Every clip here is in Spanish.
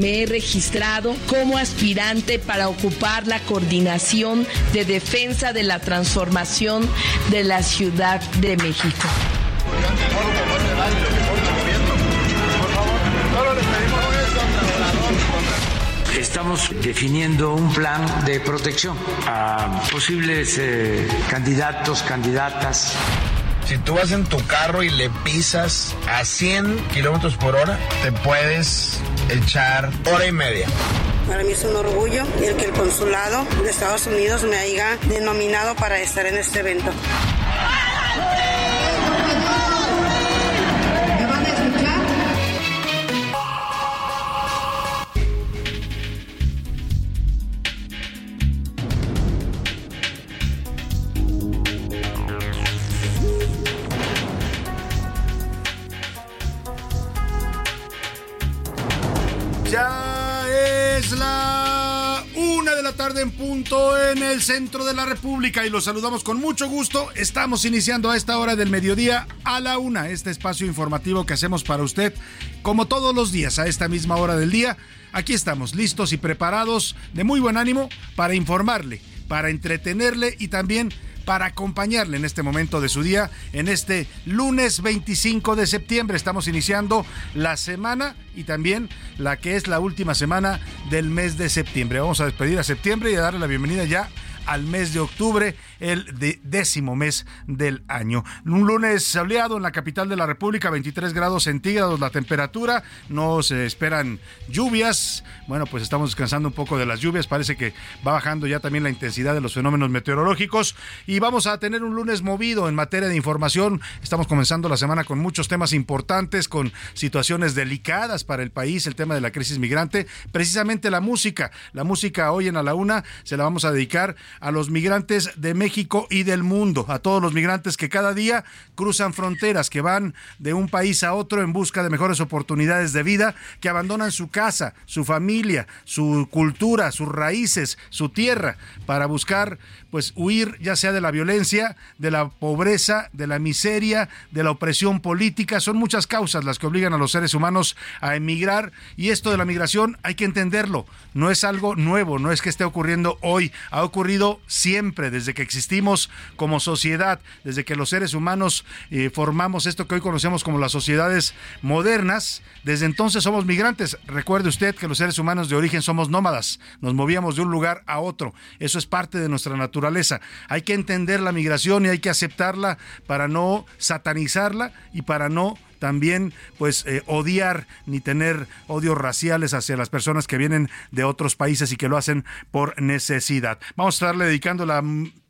Me he registrado como aspirante para ocupar la coordinación de defensa de la transformación de la Ciudad de México. Estamos definiendo un plan de protección a posibles eh, candidatos, candidatas. Si tú vas en tu carro y le pisas a 100 kilómetros por hora, te puedes echar hora y media. Para mí es un orgullo el que el consulado de Estados Unidos me haya denominado para estar en este evento. En punto en el centro de la República y los saludamos con mucho gusto. Estamos iniciando a esta hora del mediodía a la una, este espacio informativo que hacemos para usted como todos los días a esta misma hora del día. Aquí estamos listos y preparados de muy buen ánimo para informarle, para entretenerle y también para acompañarle en este momento de su día, en este lunes 25 de septiembre. Estamos iniciando la semana y también la que es la última semana del mes de septiembre. Vamos a despedir a septiembre y a darle la bienvenida ya al mes de octubre, el décimo mes del año. Un lunes soleado en la capital de la República, 23 grados centígrados la temperatura, no se esperan lluvias. Bueno, pues estamos descansando un poco de las lluvias, parece que va bajando ya también la intensidad de los fenómenos meteorológicos y vamos a tener un lunes movido en materia de información. Estamos comenzando la semana con muchos temas importantes, con situaciones delicadas para el país, el tema de la crisis migrante, precisamente la música. La música hoy en A la Una se la vamos a dedicar a los migrantes de México y del mundo, a todos los migrantes que cada día cruzan fronteras, que van de un país a otro en busca de mejores oportunidades de vida, que abandonan su casa, su familia, su cultura, sus raíces, su tierra, para buscar pues huir ya sea de la violencia, de la pobreza, de la miseria, de la opresión política. Son muchas causas las que obligan a los seres humanos a emigrar y esto de la migración hay que entenderlo. No es algo nuevo, no es que esté ocurriendo hoy, ha ocurrido siempre desde que existimos como sociedad, desde que los seres humanos eh, formamos esto que hoy conocemos como las sociedades modernas. Desde entonces somos migrantes. Recuerde usted que los seres humanos de origen somos nómadas, nos movíamos de un lugar a otro. Eso es parte de nuestra naturaleza hay que entender la migración y hay que aceptarla para no satanizarla y para no también pues eh, odiar ni tener odios raciales hacia las personas que vienen de otros países y que lo hacen por necesidad. Vamos a estarle dedicando la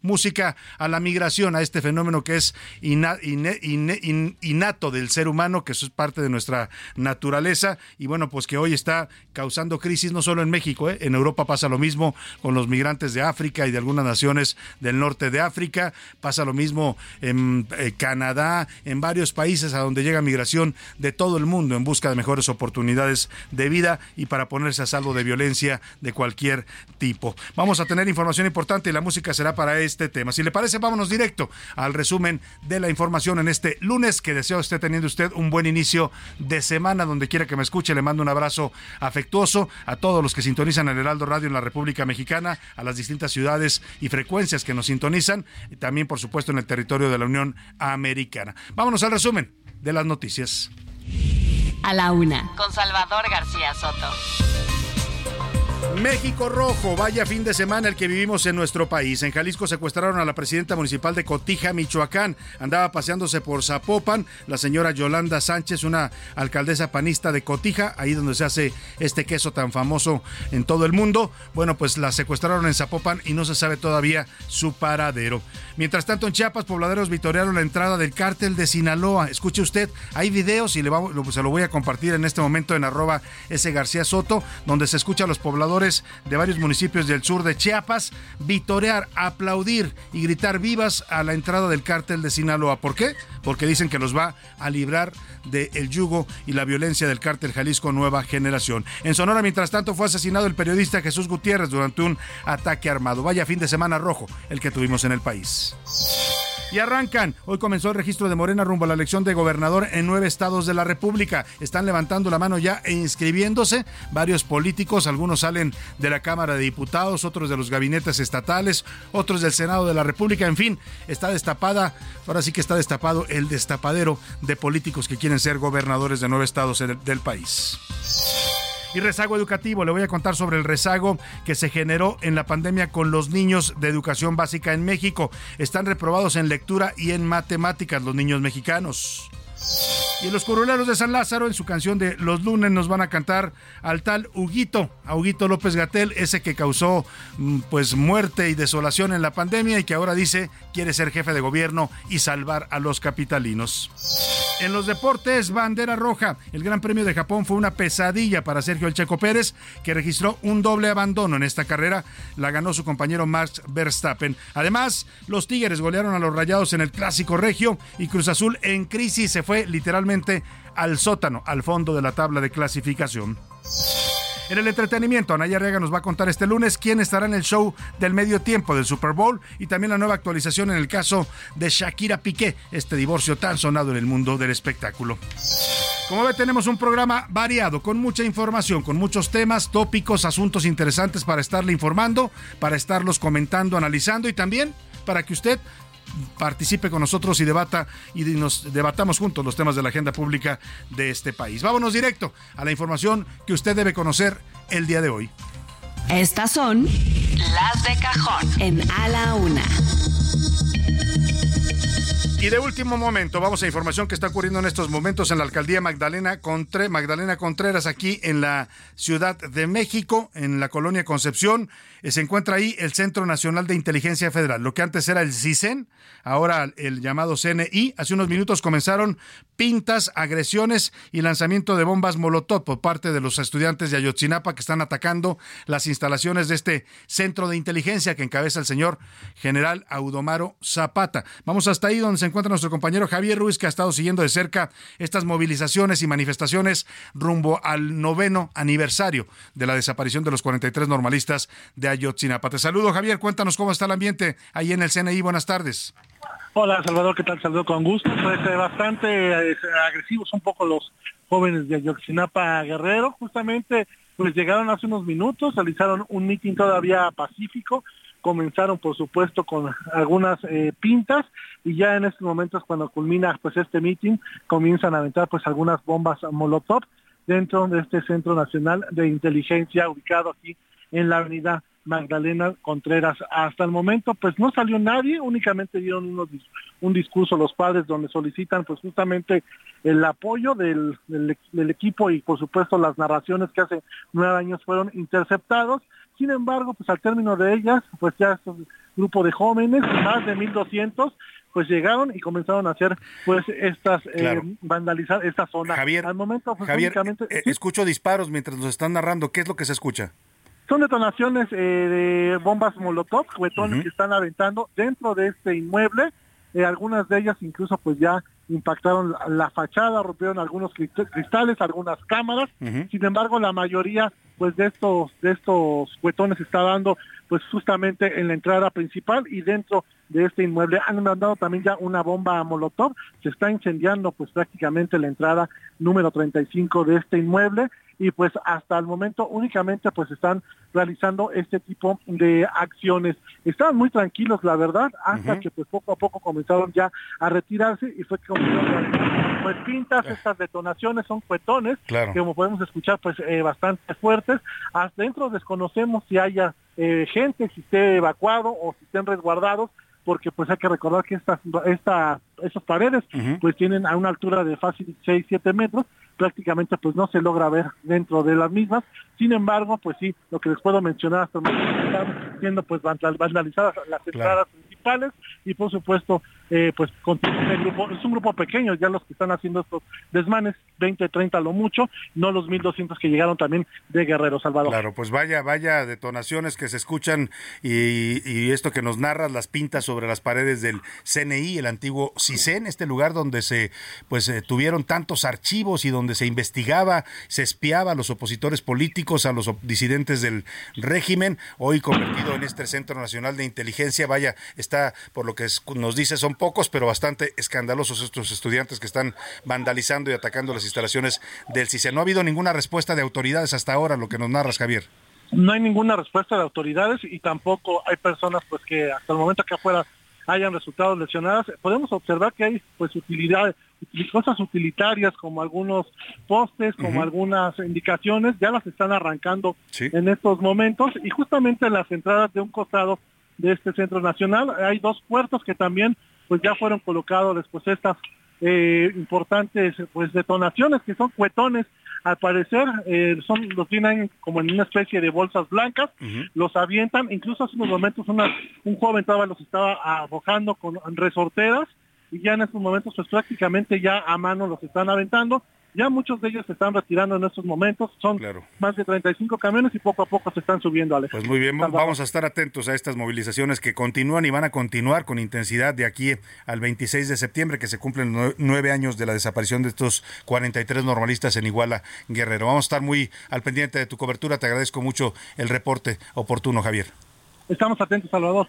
música a la migración, a este fenómeno que es innato del ser humano, que eso es parte de nuestra naturaleza y bueno, pues que hoy está causando crisis no solo en México, ¿eh? en Europa pasa lo mismo con los migrantes de África y de algunas naciones del norte de África, pasa lo mismo en eh, Canadá, en varios países a donde llega migración de todo el mundo en busca de mejores oportunidades de vida y para ponerse a salvo de violencia de cualquier tipo. Vamos a tener información importante y la música será para este tema. Si le parece, vámonos directo al resumen de la información en este lunes que deseo esté teniendo usted un buen inicio de semana donde quiera que me escuche. Le mando un abrazo afectuoso a todos los que sintonizan el Heraldo Radio en la República Mexicana, a las distintas ciudades y frecuencias que nos sintonizan y también, por supuesto, en el territorio de la Unión Americana. Vámonos al resumen de las noticias. A la una. Con Salvador García Soto. México Rojo, vaya fin de semana el que vivimos en nuestro país. En Jalisco secuestraron a la presidenta municipal de Cotija, Michoacán. Andaba paseándose por Zapopan la señora Yolanda Sánchez, una alcaldesa panista de Cotija, ahí donde se hace este queso tan famoso en todo el mundo. Bueno, pues la secuestraron en Zapopan y no se sabe todavía su paradero. Mientras tanto, en Chiapas, pobladeros vitorearon la entrada del cártel de Sinaloa. Escuche usted, hay videos y se lo voy a compartir en este momento en arroba S. García Soto, donde se escucha a los pobladores de varios municipios del sur de Chiapas vitorear, aplaudir y gritar vivas a la entrada del cártel de Sinaloa. ¿Por qué? Porque dicen que los va a librar del yugo y la violencia del cártel Jalisco Nueva Generación. En Sonora, mientras tanto, fue asesinado el periodista Jesús Gutiérrez durante un ataque armado. Vaya fin de semana rojo el que tuvimos en el país. Y arrancan. Hoy comenzó el registro de Morena rumbo a la elección de gobernador en nueve estados de la República. Están levantando la mano ya e inscribiéndose varios políticos. Algunos salen de la Cámara de Diputados, otros de los gabinetes estatales, otros del Senado de la República. En fin, está destapada, ahora sí que está destapado el destapadero de políticos que quieren ser gobernadores de nueve estados del país. Y rezago educativo, le voy a contar sobre el rezago que se generó en la pandemia con los niños de educación básica en México. Están reprobados en lectura y en matemáticas los niños mexicanos. Y los curuleros de San Lázaro, en su canción de Los lunes, nos van a cantar al tal Huguito, a Huguito López Gatel, ese que causó mm, pues muerte y desolación en la pandemia y que ahora dice quiere ser jefe de gobierno y salvar a los capitalinos. En los deportes, bandera roja. El Gran Premio de Japón fue una pesadilla para Sergio El Checo Pérez, que registró un doble abandono en esta carrera. La ganó su compañero Max Verstappen. Además, los Tigres golearon a los Rayados en el Clásico Regio y Cruz Azul en crisis se fue literalmente al sótano, al fondo de la tabla de clasificación. En el entretenimiento, Anaya Rega nos va a contar este lunes quién estará en el show del medio tiempo del Super Bowl y también la nueva actualización en el caso de Shakira Piqué, este divorcio tan sonado en el mundo del espectáculo. Como ve, tenemos un programa variado, con mucha información, con muchos temas, tópicos, asuntos interesantes para estarle informando, para estarlos comentando, analizando y también para que usted participe con nosotros y debata y nos debatamos juntos los temas de la agenda pública de este país. Vámonos directo a la información que usted debe conocer el día de hoy. Estas son las de cajón en A la Una. Y de último momento, vamos a información que está ocurriendo en estos momentos en la alcaldía Magdalena, Contre, Magdalena Contreras, aquí en la Ciudad de México, en la colonia Concepción. Eh, se encuentra ahí el Centro Nacional de Inteligencia Federal, lo que antes era el CISEN, ahora el llamado CNI. Hace unos minutos comenzaron pintas, agresiones y lanzamiento de bombas Molotov por parte de los estudiantes de Ayotzinapa que están atacando las instalaciones de este centro de inteligencia que encabeza el señor general Audomaro Zapata. Vamos hasta ahí donde se encuentra nuestro compañero Javier Ruiz, que ha estado siguiendo de cerca estas movilizaciones y manifestaciones rumbo al noveno aniversario de la desaparición de los 43 normalistas de Ayotzinapa. Te saludo, Javier. Cuéntanos cómo está el ambiente ahí en el CNI. Buenas tardes. Hola, Salvador. ¿Qué tal? Saludo con gusto. Pues eh, bastante eh, agresivos un poco los jóvenes de Ayotzinapa Guerrero. Justamente, pues llegaron hace unos minutos, realizaron un mitin todavía pacífico comenzaron por supuesto con algunas eh, pintas y ya en estos momentos cuando culmina pues este meeting comienzan a aventar pues algunas bombas molotov dentro de este Centro Nacional de Inteligencia ubicado aquí en la avenida Magdalena Contreras. Hasta el momento pues no salió nadie, únicamente dieron un discurso los padres donde solicitan pues justamente el apoyo del, del equipo y por supuesto las narraciones que hace nueve años fueron interceptados sin embargo, pues al término de ellas, pues ya un grupo de jóvenes, más de 1200, pues llegaron y comenzaron a hacer pues estas eh, vandalizar esta zona. Javier, al momento pues, Javier, eh, escucho disparos mientras nos están narrando. ¿Qué es lo que se escucha? Son detonaciones eh, de bombas molotov, juguetones que están aventando dentro de este inmueble. algunas de ellas incluso pues ya impactaron la fachada, rompieron algunos cristales, algunas cámaras. Sin embargo, la mayoría pues de estos de estos cuetones está dando pues justamente en la entrada principal y dentro de este inmueble. Han mandado también ya una bomba a molotov, se está incendiando pues prácticamente la entrada número 35 de este inmueble y pues hasta el momento únicamente pues están realizando este tipo de acciones. Estaban muy tranquilos la verdad hasta que pues poco a poco comenzaron ya a retirarse y fue que comenzaron a pues pintas, estas detonaciones son cuetones, que como podemos escuchar, pues eh, bastante fuertes. Hasta dentro desconocemos si haya eh, gente, si esté evacuado o si estén resguardados, porque pues hay que recordar que estas, esta, esas paredes pues tienen a una altura de fácil 6, 7 metros, prácticamente pues no se logra ver dentro de las mismas. Sin embargo, pues sí, lo que les puedo mencionar hasta el momento están siendo pues vandalizadas las entradas principales y por supuesto eh, pues continúa el grupo, es un grupo pequeño ya los que están haciendo estos desmanes, 20, 30 lo mucho, no los 1200 que llegaron también de Guerrero Salvador. Claro, pues vaya, vaya detonaciones que se escuchan y, y esto que nos narras, las pintas sobre las paredes del CNI, el antiguo CISEN, este lugar donde se pues eh, tuvieron tantos archivos y donde se investigaba, se espiaba a los opositores políticos, a los disidentes del régimen, hoy convertido en este Centro Nacional de Inteligencia, vaya, está por lo que nos dice son pocos, pero bastante escandalosos estos estudiantes que están vandalizando y atacando las instalaciones del CISE. No ha habido ninguna respuesta de autoridades hasta ahora, lo que nos narras, Javier. No hay ninguna respuesta de autoridades y tampoco hay personas pues que hasta el momento que afuera hayan resultado lesionadas. Podemos observar que hay pues utilidades, cosas utilitarias como algunos postes, como algunas indicaciones, ya las están arrancando en estos momentos y justamente en las entradas de un costado de este centro nacional hay dos puertos que también pues ya fueron colocados después estas eh, importantes pues detonaciones que son cuetones. Al parecer eh, son los tienen como en una especie de bolsas blancas los avientan. Incluso hace unos momentos un joven todavía los estaba arrojando con resorteras y ya en estos momentos pues prácticamente ya a mano los están aventando ya muchos de ellos se están retirando en estos momentos, son más de 35 camiones y poco a poco se están subiendo, Alex. Pues muy bien, vamos a estar atentos a estas movilizaciones que continúan y van a continuar con intensidad de aquí al 26 de septiembre, que se cumplen nueve años de la desaparición de estos 43 normalistas en Iguala Guerrero. Vamos a estar muy al pendiente de tu cobertura, te agradezco mucho el reporte oportuno, Javier. Estamos atentos, Salvador.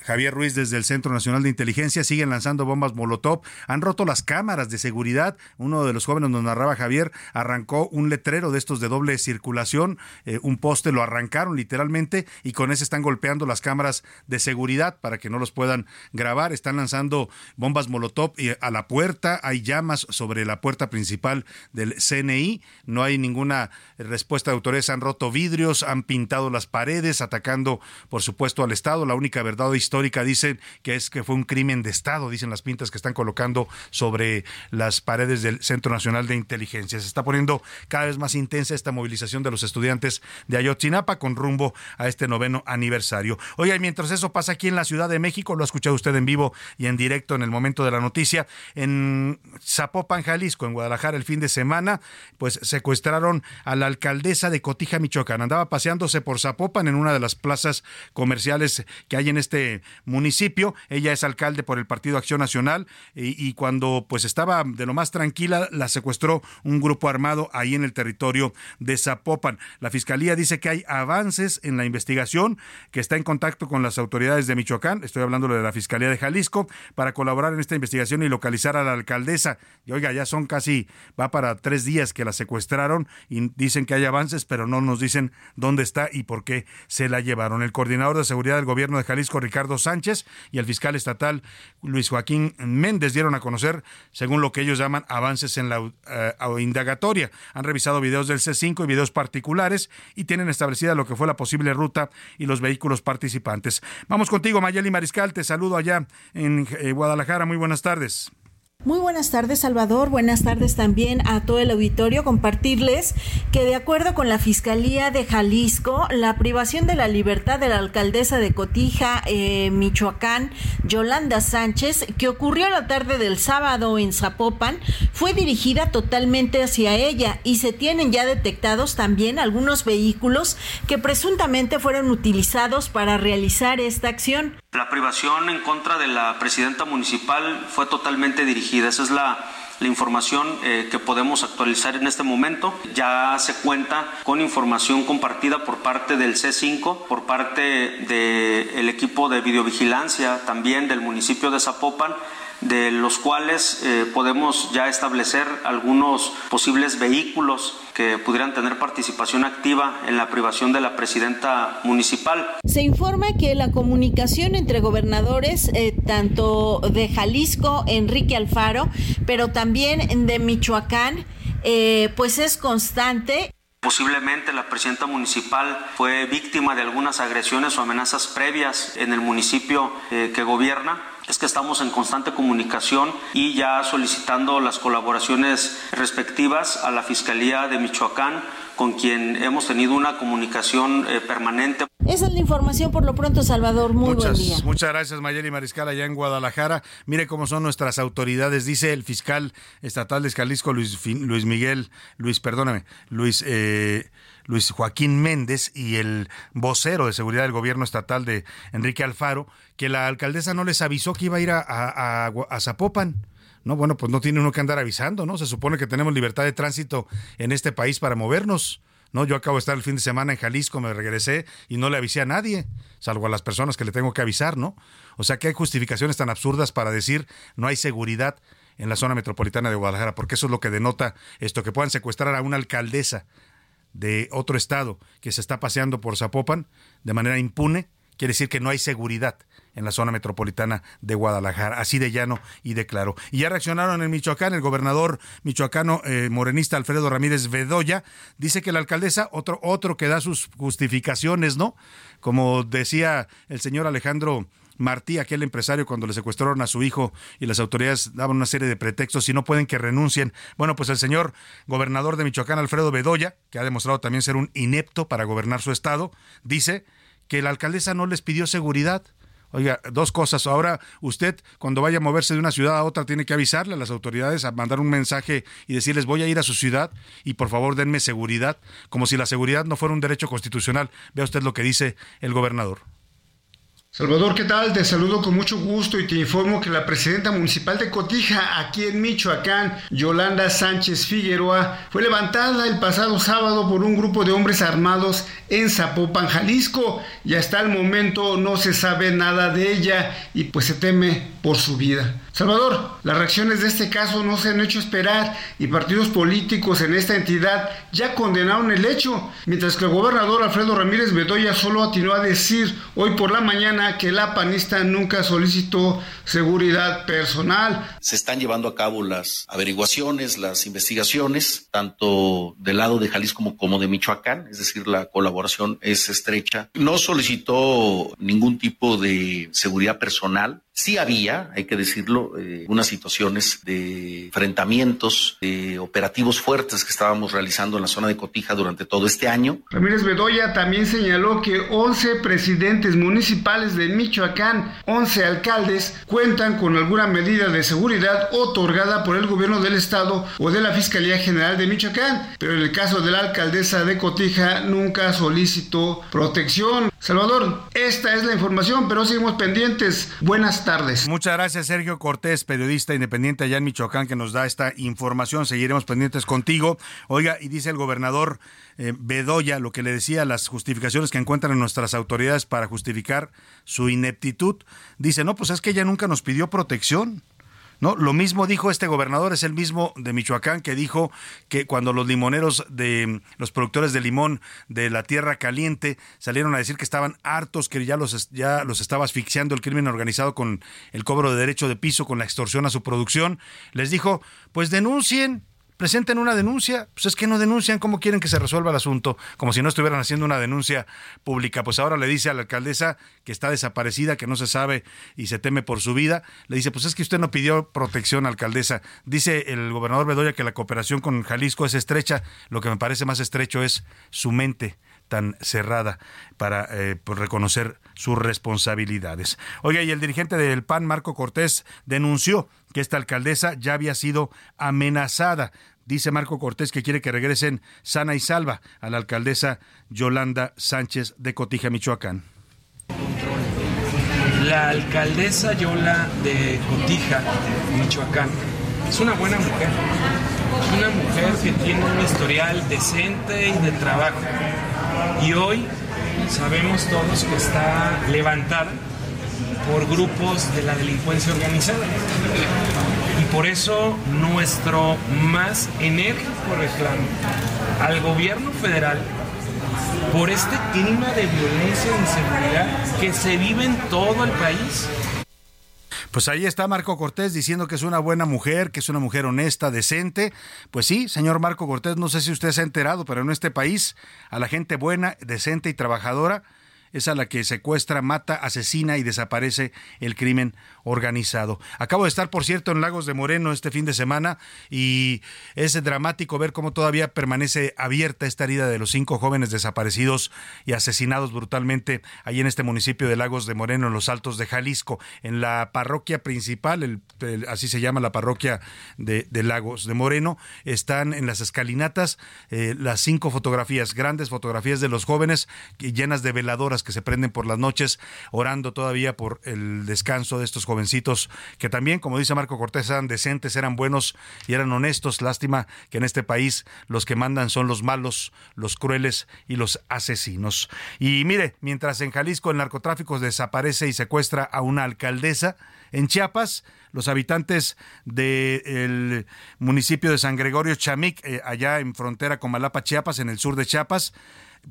Javier Ruiz, desde el Centro Nacional de Inteligencia, siguen lanzando bombas Molotov. Han roto las cámaras de seguridad. Uno de los jóvenes nos narraba, Javier, arrancó un letrero de estos de doble circulación. Eh, un poste lo arrancaron literalmente y con ese están golpeando las cámaras de seguridad para que no los puedan grabar. Están lanzando bombas Molotov a la puerta. Hay llamas sobre la puerta principal del CNI. No hay ninguna respuesta de autoridades. Han roto vidrios, han pintado las paredes, atacando por supuesto, al Estado. La única verdad histórica dicen que es que fue un crimen de Estado, dicen las pintas que están colocando sobre las paredes del Centro Nacional de Inteligencia. Se está poniendo cada vez más intensa esta movilización de los estudiantes de Ayotzinapa con rumbo a este noveno aniversario. Oye, mientras eso pasa aquí en la Ciudad de México, lo ha escuchado usted en vivo y en directo en el momento de la noticia, en Zapopan, Jalisco, en Guadalajara, el fin de semana, pues secuestraron a la alcaldesa de Cotija, Michoacán. Andaba paseándose por Zapopan en una de las plazas comerciales que hay en este municipio. Ella es alcalde por el Partido Acción Nacional y, cuando pues estaba de lo más tranquila la secuestró un grupo armado ahí en el territorio de Zapopan. La fiscalía dice que hay avances en la investigación, que está en contacto con las autoridades de Michoacán, estoy hablando de la Fiscalía de Jalisco, para colaborar en esta investigación y localizar a la alcaldesa. Y oiga, ya son casi, va para tres días que la secuestraron y dicen que hay avances, pero no nos dicen dónde está y por qué se la llevaron. El coordinador de seguridad del gobierno de Jalisco, Ricardo Sánchez, y el fiscal estatal Luis Joaquín Méndez dieron a conocer, según lo que ellos llaman, avances en la eh, indagatoria. Han revisado videos del C5 y videos particulares y tienen establecida lo que fue la posible ruta y los vehículos participantes. Vamos contigo, Mayeli Mariscal, te saludo allá en eh, Guadalajara. Muy buenas tardes. Muy buenas tardes, Salvador. Buenas tardes también a todo el auditorio. Compartirles que de acuerdo con la Fiscalía de Jalisco, la privación de la libertad de la alcaldesa de Cotija, eh, Michoacán, Yolanda Sánchez, que ocurrió la tarde del sábado en Zapopan, fue dirigida totalmente hacia ella y se tienen ya detectados también algunos vehículos que presuntamente fueron utilizados para realizar esta acción. La privación en contra de la presidenta municipal fue totalmente dirigida. Esa es la, información eh, que podemos actualizar en este momento. Ya se cuenta con información compartida por parte del C5, por parte del equipo de videovigilancia también del municipio de Zapopan de los cuales eh, podemos ya establecer algunos posibles vehículos que pudieran tener participación activa en la privación de la presidenta municipal. Se informa que la comunicación entre gobernadores, eh, tanto de Jalisco, Enrique Alfaro, pero también de Michoacán, eh, pues es constante. Posiblemente la presidenta municipal fue víctima de algunas agresiones o amenazas previas en el municipio eh, que gobierna es que estamos en constante comunicación y ya solicitando las colaboraciones respectivas a la Fiscalía de Michoacán con quien hemos tenido una comunicación eh, permanente. Esa es la información por lo pronto, Salvador. Muy muchas, buen día. Muchas gracias, Mayeli Mariscal, allá en Guadalajara. Mire cómo son nuestras autoridades, dice el fiscal estatal de Jalisco, Luis, Luis Miguel, Luis, perdóname, Luis... Eh, Luis Joaquín Méndez y el vocero de seguridad del gobierno estatal de Enrique Alfaro, que la alcaldesa no les avisó que iba a ir a, Zapopan. No, bueno, pues no tiene uno que andar avisando, ¿no? Se supone que tenemos libertad de tránsito en este país para movernos. No, yo acabo de estar el fin de semana en Jalisco, me regresé y no le avisé a nadie, salvo a las personas que le tengo que avisar, ¿no? O sea que hay justificaciones tan absurdas para decir no hay seguridad en la zona metropolitana de Guadalajara, porque eso es lo que denota esto, que puedan secuestrar a una alcaldesa de otro estado que se está paseando por Zapopan de manera impune, quiere decir que no hay seguridad en la zona metropolitana de Guadalajara, así de llano y de claro. Y ya reaccionaron en Michoacán, el gobernador michoacano eh, morenista Alfredo Ramírez Bedoya dice que la alcaldesa, otro, otro que da sus justificaciones, ¿no? Como decía el señor Alejandro Martí, aquel empresario, cuando le secuestraron a su hijo y las autoridades daban una serie de pretextos y no pueden que renuncien. Bueno, pues el señor gobernador de Michoacán, Alfredo Bedoya, que ha demostrado también ser un inepto para gobernar su estado, dice que la alcaldesa no les pidió seguridad. Oiga, dos cosas. Ahora usted cuando vaya a moverse de una ciudad a otra tiene que avisarle a las autoridades, a mandar un mensaje y decirles voy a ir a su ciudad y por favor denme seguridad, como si la seguridad no fuera un derecho constitucional. Vea usted lo que dice el gobernador. Salvador, ¿qué tal? Te saludo con mucho gusto y te informo que la presidenta municipal de Cotija, aquí en Michoacán, Yolanda Sánchez Figueroa, fue levantada el pasado sábado por un grupo de hombres armados en Zapopan, Jalisco, y hasta el momento no se sabe nada de ella y pues se teme por su vida. Salvador, las reacciones de este caso no se han hecho esperar y partidos políticos en esta entidad ya condenaron el hecho, mientras que el gobernador Alfredo Ramírez Bedoya solo atinó a decir hoy por la mañana que la panista nunca solicitó seguridad personal. Se están llevando a cabo las averiguaciones, las investigaciones, tanto del lado de Jalisco como, de Michoacán, es decir, la colaboración es estrecha. No solicitó ningún tipo de seguridad personal, Sí había, hay que decirlo, eh, unas situaciones de enfrentamientos, de operativos fuertes que estábamos realizando en la zona de Cotija durante todo este año. Ramírez Bedoya también señaló que 11 presidentes municipales de Michoacán, 11 alcaldes, cuentan con alguna medida de seguridad otorgada por el gobierno del estado o de la Fiscalía General de Michoacán, pero en el caso de la alcaldesa de Cotija nunca solicitó protección. Salvador, esta es la información, pero seguimos pendientes. Buenas tardes. Muchas gracias, Sergio Cortés, periodista independiente allá en Michoacán, que nos da esta información. Seguiremos pendientes contigo. Oiga, y dice el gobernador eh, Bedoya lo que le decía, las justificaciones que encuentran en nuestras autoridades para justificar su ineptitud. Dice, no, pues es que ella nunca nos pidió protección. ¿No? Lo mismo dijo este gobernador, es el mismo de Michoacán que dijo que cuando los limoneros de los productores de limón de la tierra caliente salieron a decir que estaban hartos, que ya los, ya los estaba asfixiando el crimen organizado con el cobro de derecho de piso, con la extorsión a su producción, les dijo, pues denuncien, presenten una denuncia. Pues es que no denuncian, ¿cómo quieren que se resuelva el asunto? Como si no estuvieran haciendo una denuncia pública. Pues ahora le dice a la alcaldesa que está desaparecida, que no se sabe y se teme por su vida. Le dice, pues es que usted no pidió protección, alcaldesa. Dice el gobernador Bedoya que la cooperación con Jalisco es estrecha. Lo que me parece más estrecho es su mente tan cerrada para eh, pues, reconocer sus responsabilidades. Oiga, y el dirigente del PAN, Marco Cortés, denunció que esta alcaldesa ya había sido amenazada. Dice Marco Cortés que quiere que regresen sana y salva a la alcaldesa Yolanda Sánchez de Cotija, Michoacán. La alcaldesa Yola de Cotija, Michoacán, es una buena mujer. Es una mujer que tiene un historial decente y de trabajo y hoy sabemos todos que está levantada por grupos de la delincuencia organizada. Y por eso nuestro más enérgico reclamo al gobierno federal por este clima de violencia e inseguridad que se vive en todo el país. Pues ahí está Marco Cortés diciendo que es una buena mujer, que es una mujer honesta, decente. Pues sí, señor Marco Cortés, no sé si usted se ha enterado, pero en este país a la gente buena, decente y trabajadora es a la que secuestra, mata, asesina y desaparece el crimen organizado. Acabo de estar, por cierto, en Lagos de Moreno este fin de semana y es dramático ver cómo todavía permanece abierta esta herida de los cinco jóvenes desaparecidos y asesinados brutalmente ahí en este municipio de Lagos de Moreno, en los Altos de Jalisco, en la parroquia principal, así se llama la parroquia de, Lagos de Moreno, están en las escalinatas eh, las cinco fotografías, grandes fotografías de los jóvenes llenas de veladoras que se prenden por las noches, orando todavía por el descanso de estos que también, como dice Marco Cortés, eran decentes, eran buenos y eran honestos. Lástima que en este país los que mandan son los malos, los crueles y los asesinos. Y mire, mientras en Jalisco el narcotráfico desaparece y secuestra a una alcaldesa, en Chiapas, los habitantes del municipio de San Gregorio Chamic, eh, allá en frontera con Malapa, Chiapas, en el sur de Chiapas,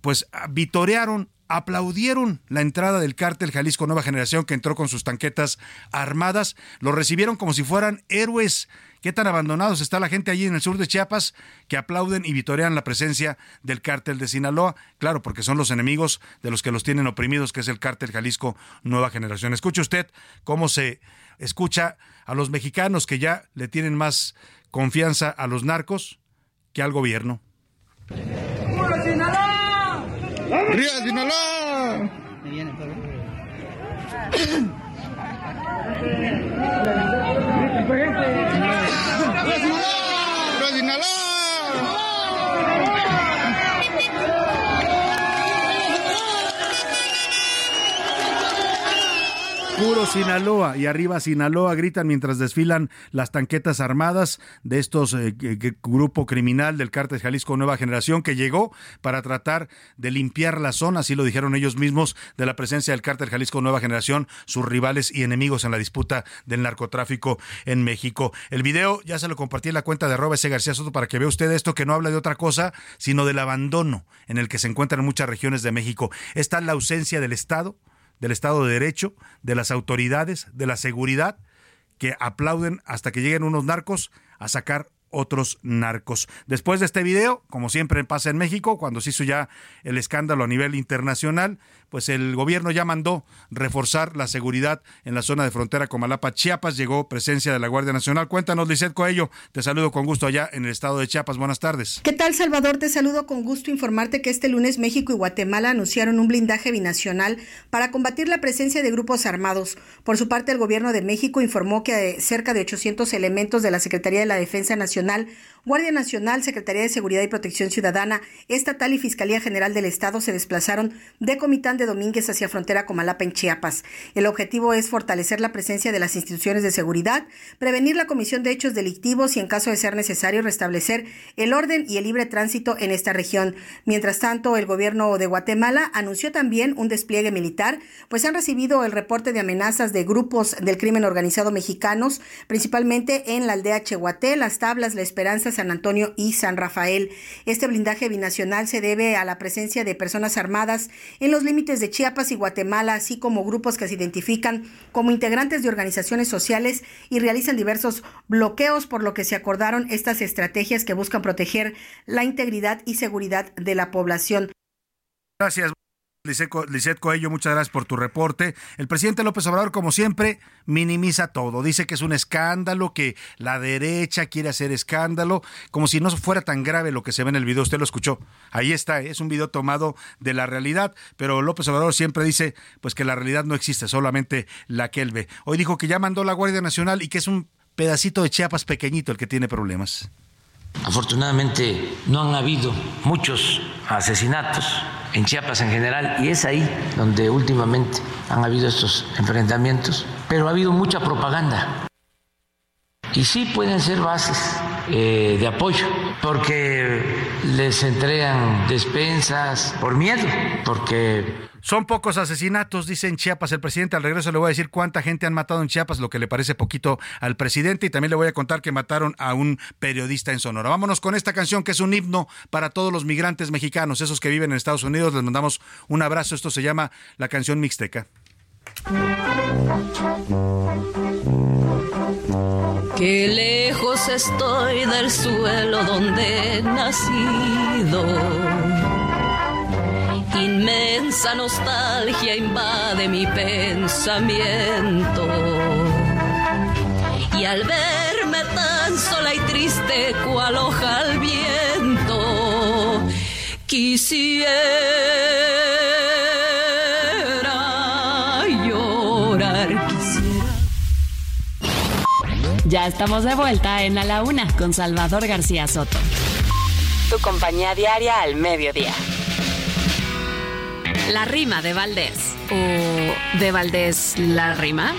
pues vitorearon aplaudieron la entrada del cártel Jalisco Nueva Generación que entró con sus tanquetas armadas, lo recibieron como si fueran héroes. ¿Qué tan abandonados está la gente allí en el sur de Chiapas que aplauden y vitorean la presencia del cártel de Sinaloa? Claro, porque son los enemigos de los que los tienen oprimidos, que es el cártel Jalisco Nueva Generación. Escuche usted cómo se escucha a los mexicanos que ya le tienen más confianza a los narcos que al gobierno. ¡Río Sinaloa! Me viene, Puro Sinaloa y arriba Sinaloa gritan mientras desfilan las tanquetas armadas de estos eh, grupo criminal del cártel Jalisco Nueva Generación que llegó para tratar de limpiar la zona, así lo dijeron ellos mismos, de la presencia del cártel Jalisco Nueva Generación, sus rivales y enemigos en la disputa del narcotráfico en México. El video ya se lo compartí en la cuenta de arroba García Soto para que vea usted esto que no habla de otra cosa, sino del abandono en el que se encuentran muchas regiones de México. Está la ausencia del Estado del Estado de Derecho, de las autoridades, de la seguridad, que aplauden hasta que lleguen unos narcos a sacar otros narcos. Después de este video, como siempre pasa en México, cuando se hizo ya el escándalo a nivel internacional, pues el gobierno ya mandó reforzar la seguridad en la zona de frontera con Malapa, Chiapas. Llegó presencia de la Guardia Nacional. Cuéntanos, Lizeth Coello. Te saludo con gusto allá en el estado de Chiapas. Buenas tardes. ¿Qué tal, Salvador? Te saludo con gusto informarte que este lunes México y Guatemala anunciaron un blindaje binacional para combatir la presencia de grupos armados. Por su parte, el gobierno de México informó que cerca de 800 elementos de la Secretaría de la Defensa Nacional Nacional Guardia Nacional, Secretaría de Seguridad y Protección Ciudadana, Estatal y Fiscalía General del Estado se desplazaron de Comitán de Domínguez hacia frontera Comalapa en Chiapas. El objetivo es fortalecer la presencia de las instituciones de seguridad, prevenir la comisión de hechos delictivos y en caso de ser necesario restablecer el orden y el libre tránsito en esta región. Mientras tanto, el gobierno de Guatemala anunció también un despliegue militar, pues han recibido el reporte de amenazas de grupos del crimen organizado mexicanos, principalmente en la aldea Chehuaté, Las Tablas, La Esperanza, San Antonio y San Rafael. Este blindaje binacional se debe a la presencia de personas armadas en los límites de Chiapas y Guatemala, así como grupos que se identifican como integrantes de organizaciones sociales y realizan diversos bloqueos, por lo que se acordaron estas estrategias que buscan proteger la integridad y seguridad de la población. Gracias. Lisset Coello, muchas gracias por tu reporte. El presidente López Obrador, como siempre, minimiza todo. Dice que es un escándalo, que la derecha quiere hacer escándalo, como si no fuera tan grave lo que se ve en el video. Usted lo escuchó. Ahí está, es un video tomado de la realidad, pero López Obrador siempre dice pues que la realidad no existe, solamente la que él ve. Hoy dijo que ya mandó la Guardia Nacional y que es un pedacito de Chiapas pequeñito el que tiene problemas. Afortunadamente no han habido muchos asesinatos en Chiapas en general y es ahí donde últimamente han habido estos enfrentamientos, pero ha habido mucha propaganda. Y sí pueden ser bases eh, de apoyo porque les entregan despensas, por miedo, porque son pocos asesinatos, dice en Chiapas el presidente. Al regreso le voy a decir cuánta gente han matado en Chiapas, lo que le parece poquito al presidente. Y también le voy a contar que mataron a un periodista en Sonora. Vámonos con esta canción que es un himno para todos los migrantes mexicanos, esos que viven en Estados Unidos. Les mandamos un abrazo. Esto se llama la canción Mixteca. Qué lejos estoy del suelo donde he nacido Inmensa nostalgia invade mi pensamiento. Y al verme tan sola y triste cual hoja al viento, quisiera llorar, quisiera. Ya estamos de vuelta en A la Una con Salvador García Soto. Tu compañía diaria al mediodía. La rima de Valdés. ¿O de Valdés la rima?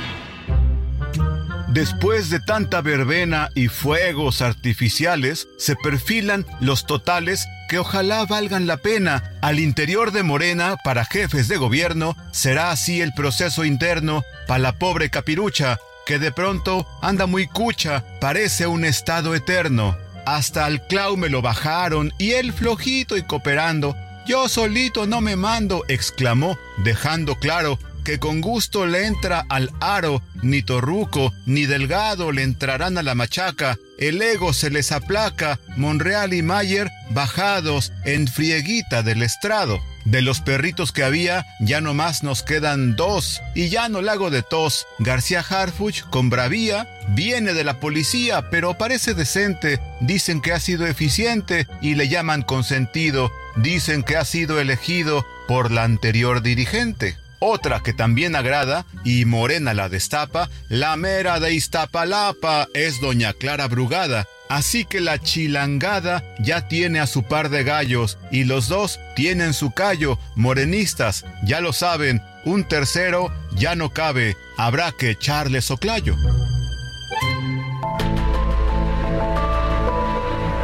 Después de tanta verbena y fuegos artificiales, se perfilan los totales que ojalá valgan la pena. Al interior de Morena, para jefes de gobierno, será así el proceso interno para la pobre capirucha, que de pronto anda muy cucha, parece un estado eterno. Hasta al clau me lo bajaron y él flojito y cooperando yo solito no me mando, exclamó, dejando claro que con gusto le entra al aro, ni torruco ni delgado le entrarán a la machaca, el ego se les aplaca, Monreal y Mayer bajados en frieguita del estrado. De los perritos que había, ya no más nos quedan dos, y ya no lago de tos. García Harfuch, con bravía, viene de la policía, pero parece decente. Dicen que ha sido eficiente y le llaman consentido. Dicen que ha sido elegido por la anterior dirigente. Otra que también agrada, y Morena la destapa, la mera de Iztapalapa es doña Clara Brugada, Así que la chilangada ya tiene a su par de gallos y los dos tienen su callo, morenistas, ya lo saben, un tercero ya no cabe, habrá que echarle soclayo.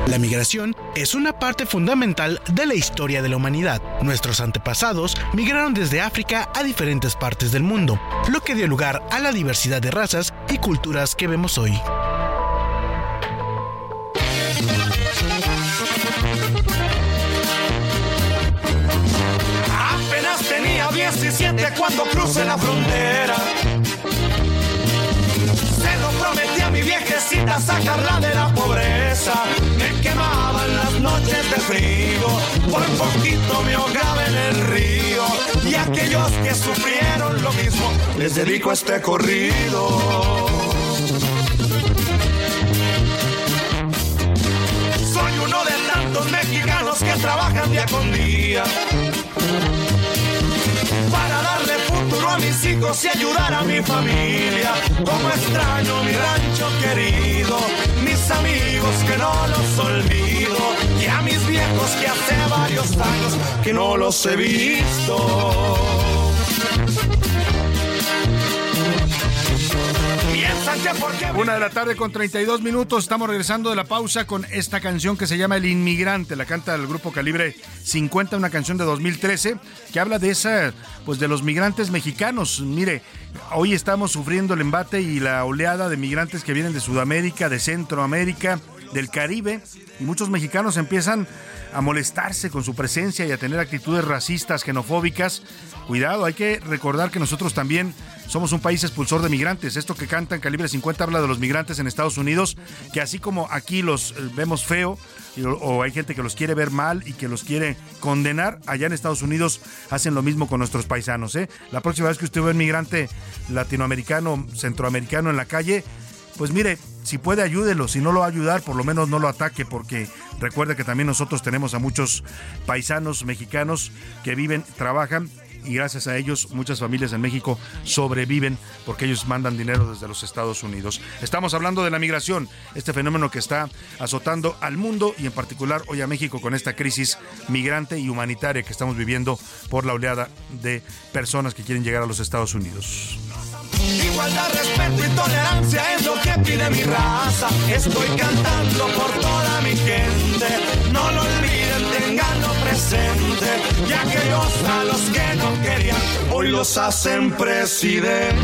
La migración es una parte fundamental de la historia de la humanidad. Nuestros antepasados migraron desde África a diferentes partes del mundo, lo que dio lugar a la diversidad de razas y culturas que vemos hoy. siente cuando cruce la frontera. Se lo prometí a mi viejecita sacarla de la pobreza. Noches de frío, por poquito me ahogaba en el río. Y aquellos que sufrieron lo mismo, les dedico este corrido. Soy uno de tantos mexicanos que trabajan día con día a mis hijos y ayudar a mi familia. Como extraño mi rancho querido, mis amigos que no los olvido y a mis viejos que hace varios años que no los he visto. Una de la tarde con 32 minutos. Estamos regresando de la pausa con esta canción que se llama El Inmigrante. La canta el grupo Calibre 50, una canción de 2013 que habla de esa, pues de los migrantes mexicanos. Mire, hoy estamos sufriendo el embate y la oleada de migrantes que vienen de Sudamérica, de Centroamérica, del Caribe y muchos mexicanos empiezan a molestarse con su presencia y a tener actitudes racistas, xenofóbicas. Cuidado, hay que recordar que nosotros también somos un país expulsor de migrantes. Esto que canta en Calibre 50 habla de los migrantes en Estados Unidos, que así como aquí los eh, vemos feo, o hay gente que los quiere ver mal y que los quiere condenar, allá en Estados Unidos hacen lo mismo con nuestros paisanos. ¿eh? La próxima vez que usted ve un migrante latinoamericano, centroamericano en la calle, pues mire, si puede ayúdelo, si no lo va a ayudar, por lo menos no lo ataque, porque recuerde que también nosotros tenemos a muchos paisanos mexicanos que viven, trabajan y gracias a ellos muchas familias en México sobreviven porque ellos mandan dinero desde los Estados Unidos. Estamos hablando de la migración, este fenómeno que está azotando al mundo y en particular hoy a México con esta crisis migrante y humanitaria que estamos viviendo por la oleada de personas que quieren llegar a los Estados Unidos. Igualdad, respeto y tolerancia es lo que pide mi raza. Estoy cantando por toda mi gente. No lo olviden, tenganlo presente. Y aquellos a los que no querían, hoy los hacen presidentes.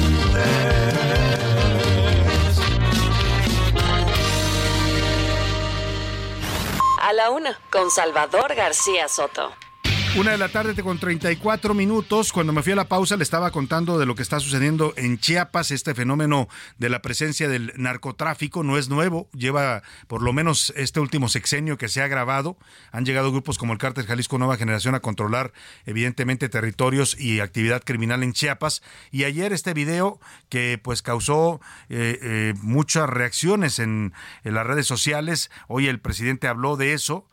A la una, con Salvador García Soto. Una de la tarde con 34 minutos. Cuando me fui a la pausa le estaba contando de lo que está sucediendo en Chiapas. Este fenómeno de la presencia del narcotráfico no es nuevo. Lleva por lo menos este último sexenio que se ha agravado. Han llegado grupos como el Cártel Jalisco Nueva Generación a controlar evidentemente territorios y actividad criminal en Chiapas. Y ayer este video que pues causó eh, eh, muchas reacciones en, en las redes sociales. Hoy el presidente habló de eso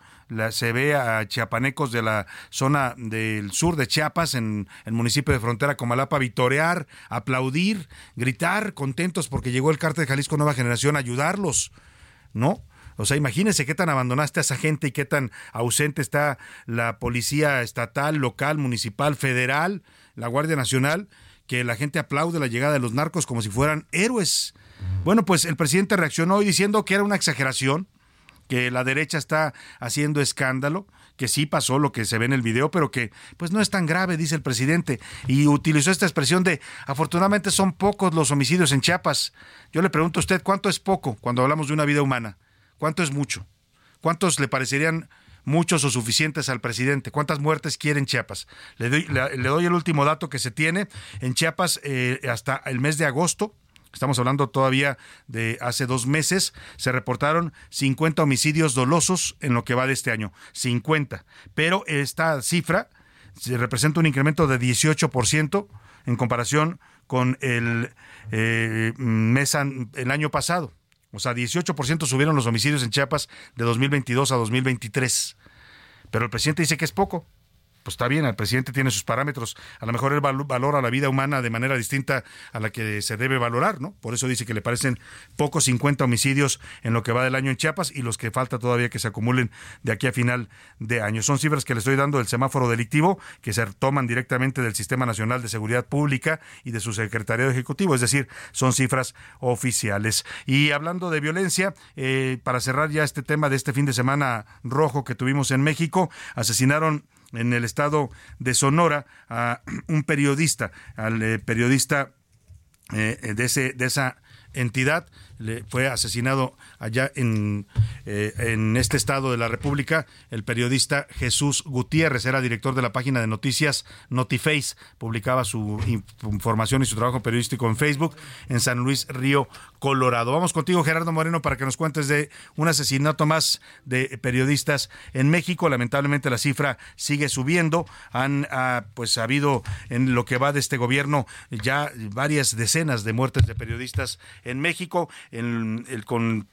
se ve a chiapanecos de la zona del sur de Chiapas, en el municipio de frontera Comalapa, vitorear, aplaudir, gritar, contentos porque llegó el cártel de Jalisco Nueva Generación a ayudarlos, ¿no? O sea, imagínense qué tan abandonaste a esa gente y qué tan ausente está la policía estatal, local, municipal, federal, la Guardia Nacional, que la gente aplaude la llegada de los narcos como si fueran héroes. Bueno, pues el presidente reaccionó hoy diciendo que era una exageración, que la derecha está haciendo escándalo, que sí pasó lo que se ve en el video, pero que pues no es tan grave, dice el presidente, y utilizó esta expresión de afortunadamente son pocos los homicidios en Chiapas. Yo le pregunto a usted, ¿cuánto es poco cuando hablamos de una vida humana? ¿Cuánto es mucho? ¿Cuántos le parecerían muchos o suficientes al presidente. ¿Cuántas muertes quiere Chiapas? Le doy, le, doy el último dato que se tiene. En Chiapas, eh, hasta el mes de agosto, estamos hablando todavía de hace dos meses, se reportaron 50 homicidios dolosos en lo que va de este año. 50. Pero esta cifra se representa un incremento de 18% en comparación con el eh, mes el año pasado. O sea, 18% subieron los homicidios en Chiapas de 2022 a 2023. Pero el presidente dice que es poco pues está bien, el presidente tiene sus parámetros, a lo mejor él valora la vida humana de manera distinta a la que se debe valorar, ¿no? Por eso dice que le parecen pocos 50 homicidios en lo que va del año en Chiapas y los que falta todavía que se acumulen de aquí a final de año. Son cifras que le estoy dando del semáforo delictivo, que se toman directamente del Sistema Nacional de Seguridad Pública y de su Secretariado Ejecutivo, es decir, son cifras oficiales. Y hablando de violencia, eh, para cerrar ya este tema de este fin de semana rojo que tuvimos en México, asesinaron en el estado de Sonora a un periodista, al eh, periodista eh, de, ese, de esa entidad le fue asesinado allá en, eh, en este estado de la República el periodista Jesús Gutiérrez, era director de la página de noticias Notiface, publicaba su información y su trabajo periodístico en Facebook en San Luis Río, Colorado. Vamos contigo Gerardo Moreno para que nos cuentes de un asesinato más de periodistas en México. Lamentablemente la cifra sigue subiendo. Han pues habido en lo que va de este gobierno ya varias decenas de muertes de periodistas en México el, con,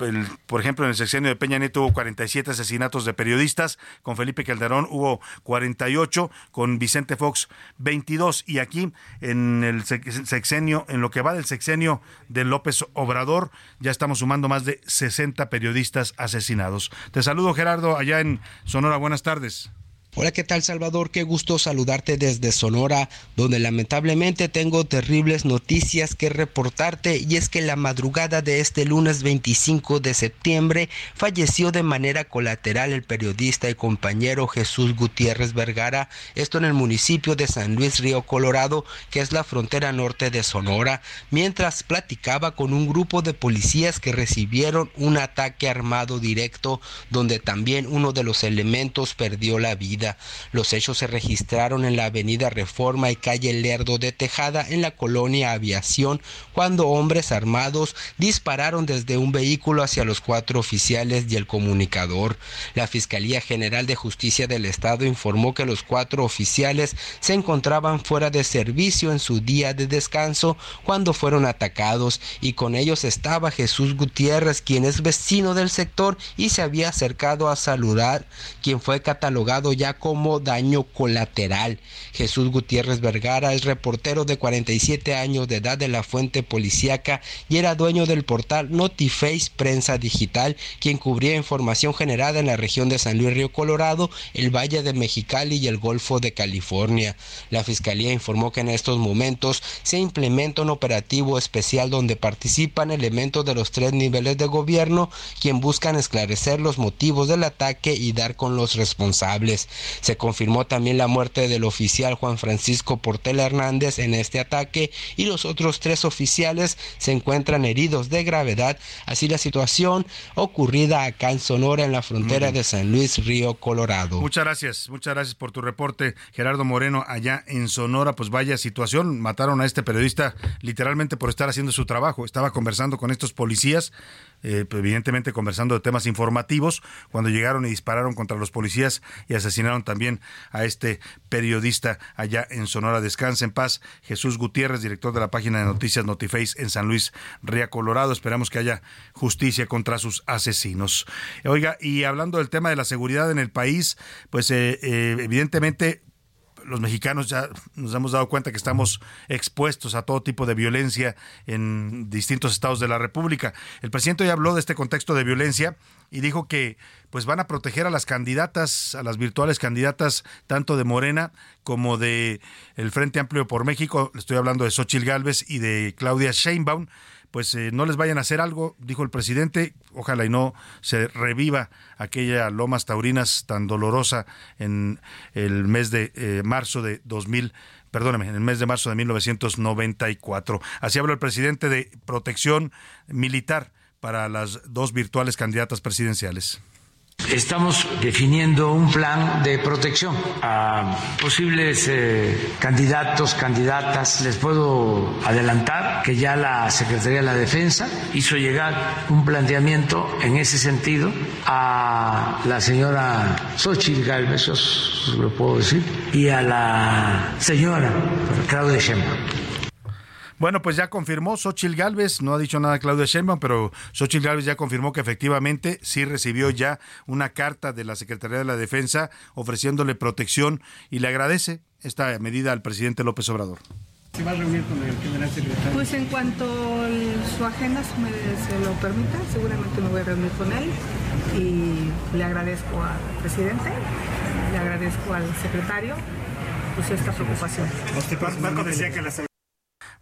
por ejemplo, en el sexenio de Peña Nieto hubo 47 asesinatos de periodistas, con Felipe Calderón hubo 48, con Vicente Fox 22 y aquí en el sexenio, en lo que va del sexenio de López Obrador, ya estamos sumando más de 60 periodistas asesinados. Te saludo Gerardo allá en Sonora, buenas tardes. Hola, ¿qué tal Salvador? Qué gusto saludarte desde Sonora, donde lamentablemente tengo terribles noticias que reportarte y es que la madrugada de este lunes 25 de septiembre falleció de manera colateral el periodista y compañero Jesús Gutiérrez Vergara, esto en el municipio de San Luis Río Colorado, que es la frontera norte de Sonora, mientras platicaba con un grupo de policías que recibieron un ataque armado directo donde también uno de los elementos perdió la vida. Los hechos se registraron en la avenida Reforma y calle Lerdo de Tejada en la colonia Aviación cuando hombres armados dispararon desde un vehículo hacia los cuatro oficiales y el comunicador. La Fiscalía General de Justicia del Estado informó que los cuatro oficiales se encontraban fuera de servicio en su día de descanso cuando fueron atacados y con ellos estaba Jesús Gutiérrez, quien es vecino del sector y se había acercado a saludar, quien fue catalogado ya como daño colateral. Jesús Gutiérrez Vergara es reportero de 47 años de edad de la fuente policíaca y era dueño del portal Notiface Prensa Digital, quien cubría información generada en la región de San Luis Río Colorado, el Valle de Mexicali y el Golfo de California. La Fiscalía informó que en estos momentos se implementa un operativo especial donde participan elementos de los tres niveles de gobierno, quien buscan esclarecer los motivos del ataque y dar con los responsables. Se confirmó también la muerte del oficial Juan Francisco Portela Hernández en este ataque y los otros tres oficiales se encuentran heridos de gravedad, así la situación ocurrida acá en Sonora en la frontera de San Luis Río Colorado. Muchas gracias, muchas gracias por tu reporte, Gerardo Moreno, allá en Sonora. Pues vaya situación, mataron a este periodista literalmente por estar haciendo su trabajo. Estaba conversando con estos policías eh, pues, evidentemente conversando de temas informativos, cuando llegaron y dispararon contra los policías y asesinaron también a este periodista allá en Sonora. Descansa en paz, Jesús Gutiérrez, director de la página de noticias Notiface en San Luis Ría Colorado. Esperamos que haya justicia contra sus asesinos. Oiga, y hablando del tema de la seguridad en el país, pues eh, eh, evidentemente los mexicanos ya nos hemos dado cuenta que estamos expuestos a todo tipo de violencia en distintos estados de la República. El presidente ya habló de este contexto de violencia y dijo que pues van a proteger a las candidatas, a las virtuales candidatas tanto de Morena como de el Frente Amplio por México. Estoy hablando de Xochil Gálvez y de Claudia Sheinbaum pues eh, no les vayan a hacer algo, dijo el presidente, ojalá y no se reviva aquella Lomas Taurinas tan dolorosa en el mes de eh, marzo de 2000 perdóneme, en el mes de marzo de 1994. Así habló el presidente de protección militar para las dos virtuales candidatas presidenciales. Estamos definiendo un plan de protección a posibles eh, candidatos, candidatas. Les puedo adelantar que ya la Secretaría de la Defensa hizo llegar un planteamiento en ese sentido a la señora Xochitl Galvez, lo puedo decir, y a la señora Claudia Sheinbaum bueno, pues ya confirmó Xochil Gálvez, no ha dicho nada Claudia Sheinbaum, pero Xochil Gálvez ya confirmó que efectivamente sí recibió ya una carta de la Secretaría de la Defensa ofreciéndole protección y le agradece esta medida al presidente López Obrador. ¿Se va a reunir con el general secretario? Pues en cuanto su agenda se lo permita, seguramente me voy a reunir con él y le agradezco al presidente, le agradezco al secretario pues esta preocupación. Marco decía que la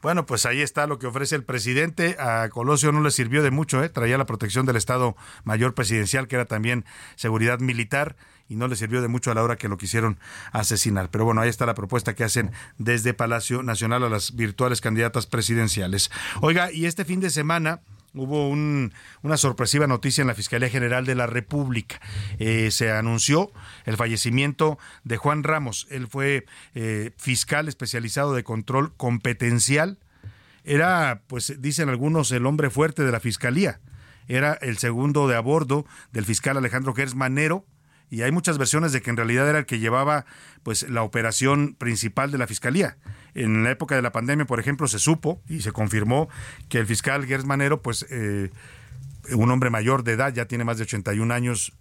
bueno, pues ahí está lo que ofrece el presidente. A Colosio no le sirvió de mucho, ¿eh? traía la protección del Estado Mayor Presidencial, que era también seguridad militar, y no le sirvió de mucho a la hora que lo quisieron asesinar. Pero bueno, ahí está la propuesta que hacen desde Palacio Nacional a las virtuales candidatas presidenciales. Oiga, y este fin de semana hubo una sorpresiva noticia en la Fiscalía General de la República. Eh, se anunció el fallecimiento de Juan Ramos. Él fue eh, fiscal especializado de control competencial. Era, pues dicen algunos, el hombre fuerte de la Fiscalía. Era el segundo de a bordo del fiscal Alejandro Gers Manero y hay muchas versiones de que en realidad era el que llevaba pues la operación principal de la fiscalía. En la época de la pandemia, por ejemplo, se supo y se confirmó que el fiscal Gers Manero, pues eh, un hombre mayor de edad, ya tiene más de 81 años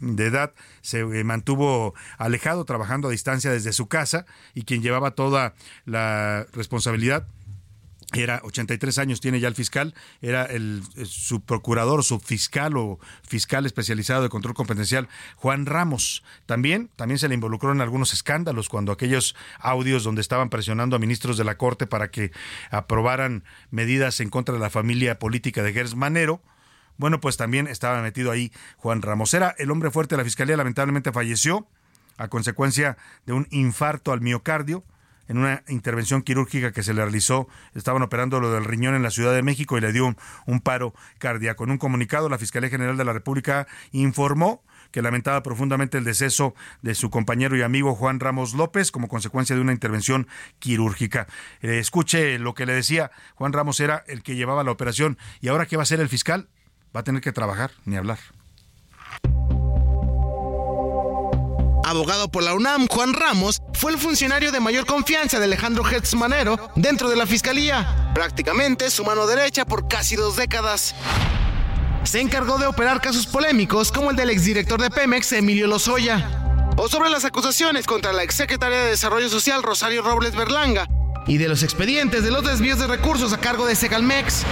de edad, se eh, mantuvo alejado, trabajando a distancia desde su casa y quien llevaba toda la responsabilidad era 83 años tiene ya el fiscal, era el, su procurador, su fiscal o fiscal especializado de control competencial, Juan Ramos. También, también se le involucró en algunos escándalos cuando aquellos audios donde estaban presionando a ministros de la Corte para que aprobaran medidas en contra de la familia política de Gers Manero. Bueno, pues también estaba metido ahí Juan Ramos. Era el hombre fuerte de la fiscalía, lamentablemente falleció a consecuencia de un infarto al miocardio en una intervención quirúrgica que se le realizó. Estaban operando lo del riñón en la Ciudad de México y le dio un, paro cardíaco. En un comunicado, la Fiscalía General de la República informó que lamentaba profundamente el deceso de su compañero y amigo Juan Ramos López como consecuencia de una intervención quirúrgica. Eh, escuche lo que le decía, Juan Ramos era el que llevaba la operación y ahora qué va a hacer el fiscal? Va a tener que trabajar ni hablar. abogado por la UNAM, Juan Ramos, fue el funcionario de mayor confianza de Alejandro Hertz Manero dentro de la fiscalía, prácticamente su mano derecha por casi dos décadas. Se encargó de operar casos polémicos como el del exdirector de Pemex, Emilio Lozoya. o sobre las acusaciones contra la exsecretaria de Desarrollo Social Rosario Robles Berlanga y de los expedientes de los desvíos de recursos a cargo de Segalmex.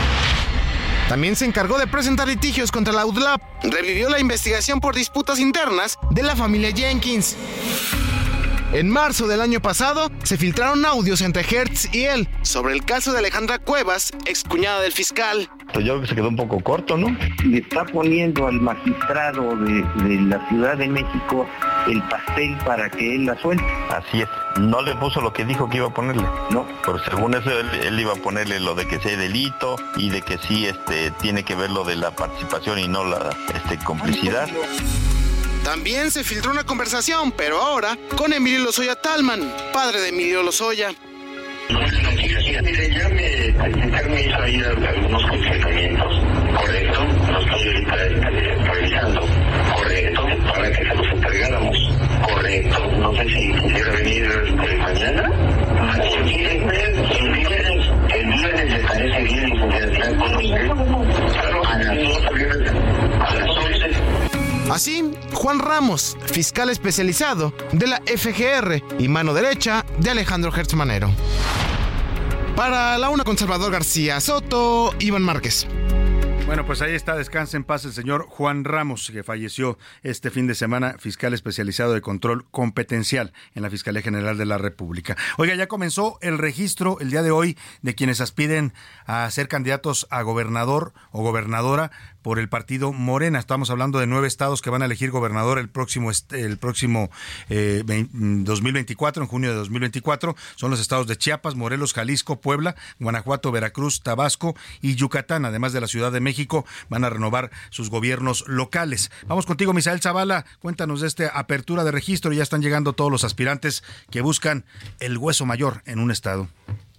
También se encargó de presentar litigios contra la UDLAP. Revivió la investigación por disputas internas de la familia Jenkins. En marzo del año pasado, se filtraron audios entre Hertz y él sobre el caso de Alejandra Cuevas, excuñada del fiscal. Pues yo creo que se quedó un poco corto, ¿no? Le está poniendo al magistrado de, de la Ciudad de México el pastel para que él la suelte. Así es. No le puso lo que dijo que iba a ponerle. No. Pero según eso él, él iba a ponerle lo de que sea delito y de que sí este, tiene que ver lo de la participación y no la este, complicidad. También se filtró una conversación, pero ahora con Emilio Lozoya Talman, padre de Emilio Lozoya. Mire, ya me, me hizo ahí algunos cuestionamientos, correcto, lo estoy ahorita revisando, correcto, para que se los entregáramos, correcto, no sé si quisiera venir este, mañana, el viernes, el viernes, el viernes le parece bien, licenciada, con usted, claro, a las 11, a las 11. Así, Juan Ramos, fiscal especializado de la FGR y mano derecha de Alejandro Hertzmanero. Para la una con Salvador García Soto, Iván Márquez. Bueno, pues ahí está, descansa en paz el señor Juan Ramos, que falleció este fin de semana, fiscal especializado de control competencial en la Fiscalía General de la República. Oiga, ya comenzó el registro el día de hoy de quienes aspiren a ser candidatos a gobernador o gobernadora por el partido Morena. Estamos hablando de nueve estados que van a elegir gobernador el próximo el próximo eh, 2024, en junio de 2024. Son los estados de Chiapas, Morelos, Jalisco, Puebla, Guanajuato, Veracruz, Tabasco y Yucatán, además de la Ciudad de México, van a renovar sus gobiernos locales. Vamos contigo, Misael Zavala. Cuéntanos de esta apertura de registro. Ya están llegando todos los aspirantes que buscan el hueso mayor en un estado.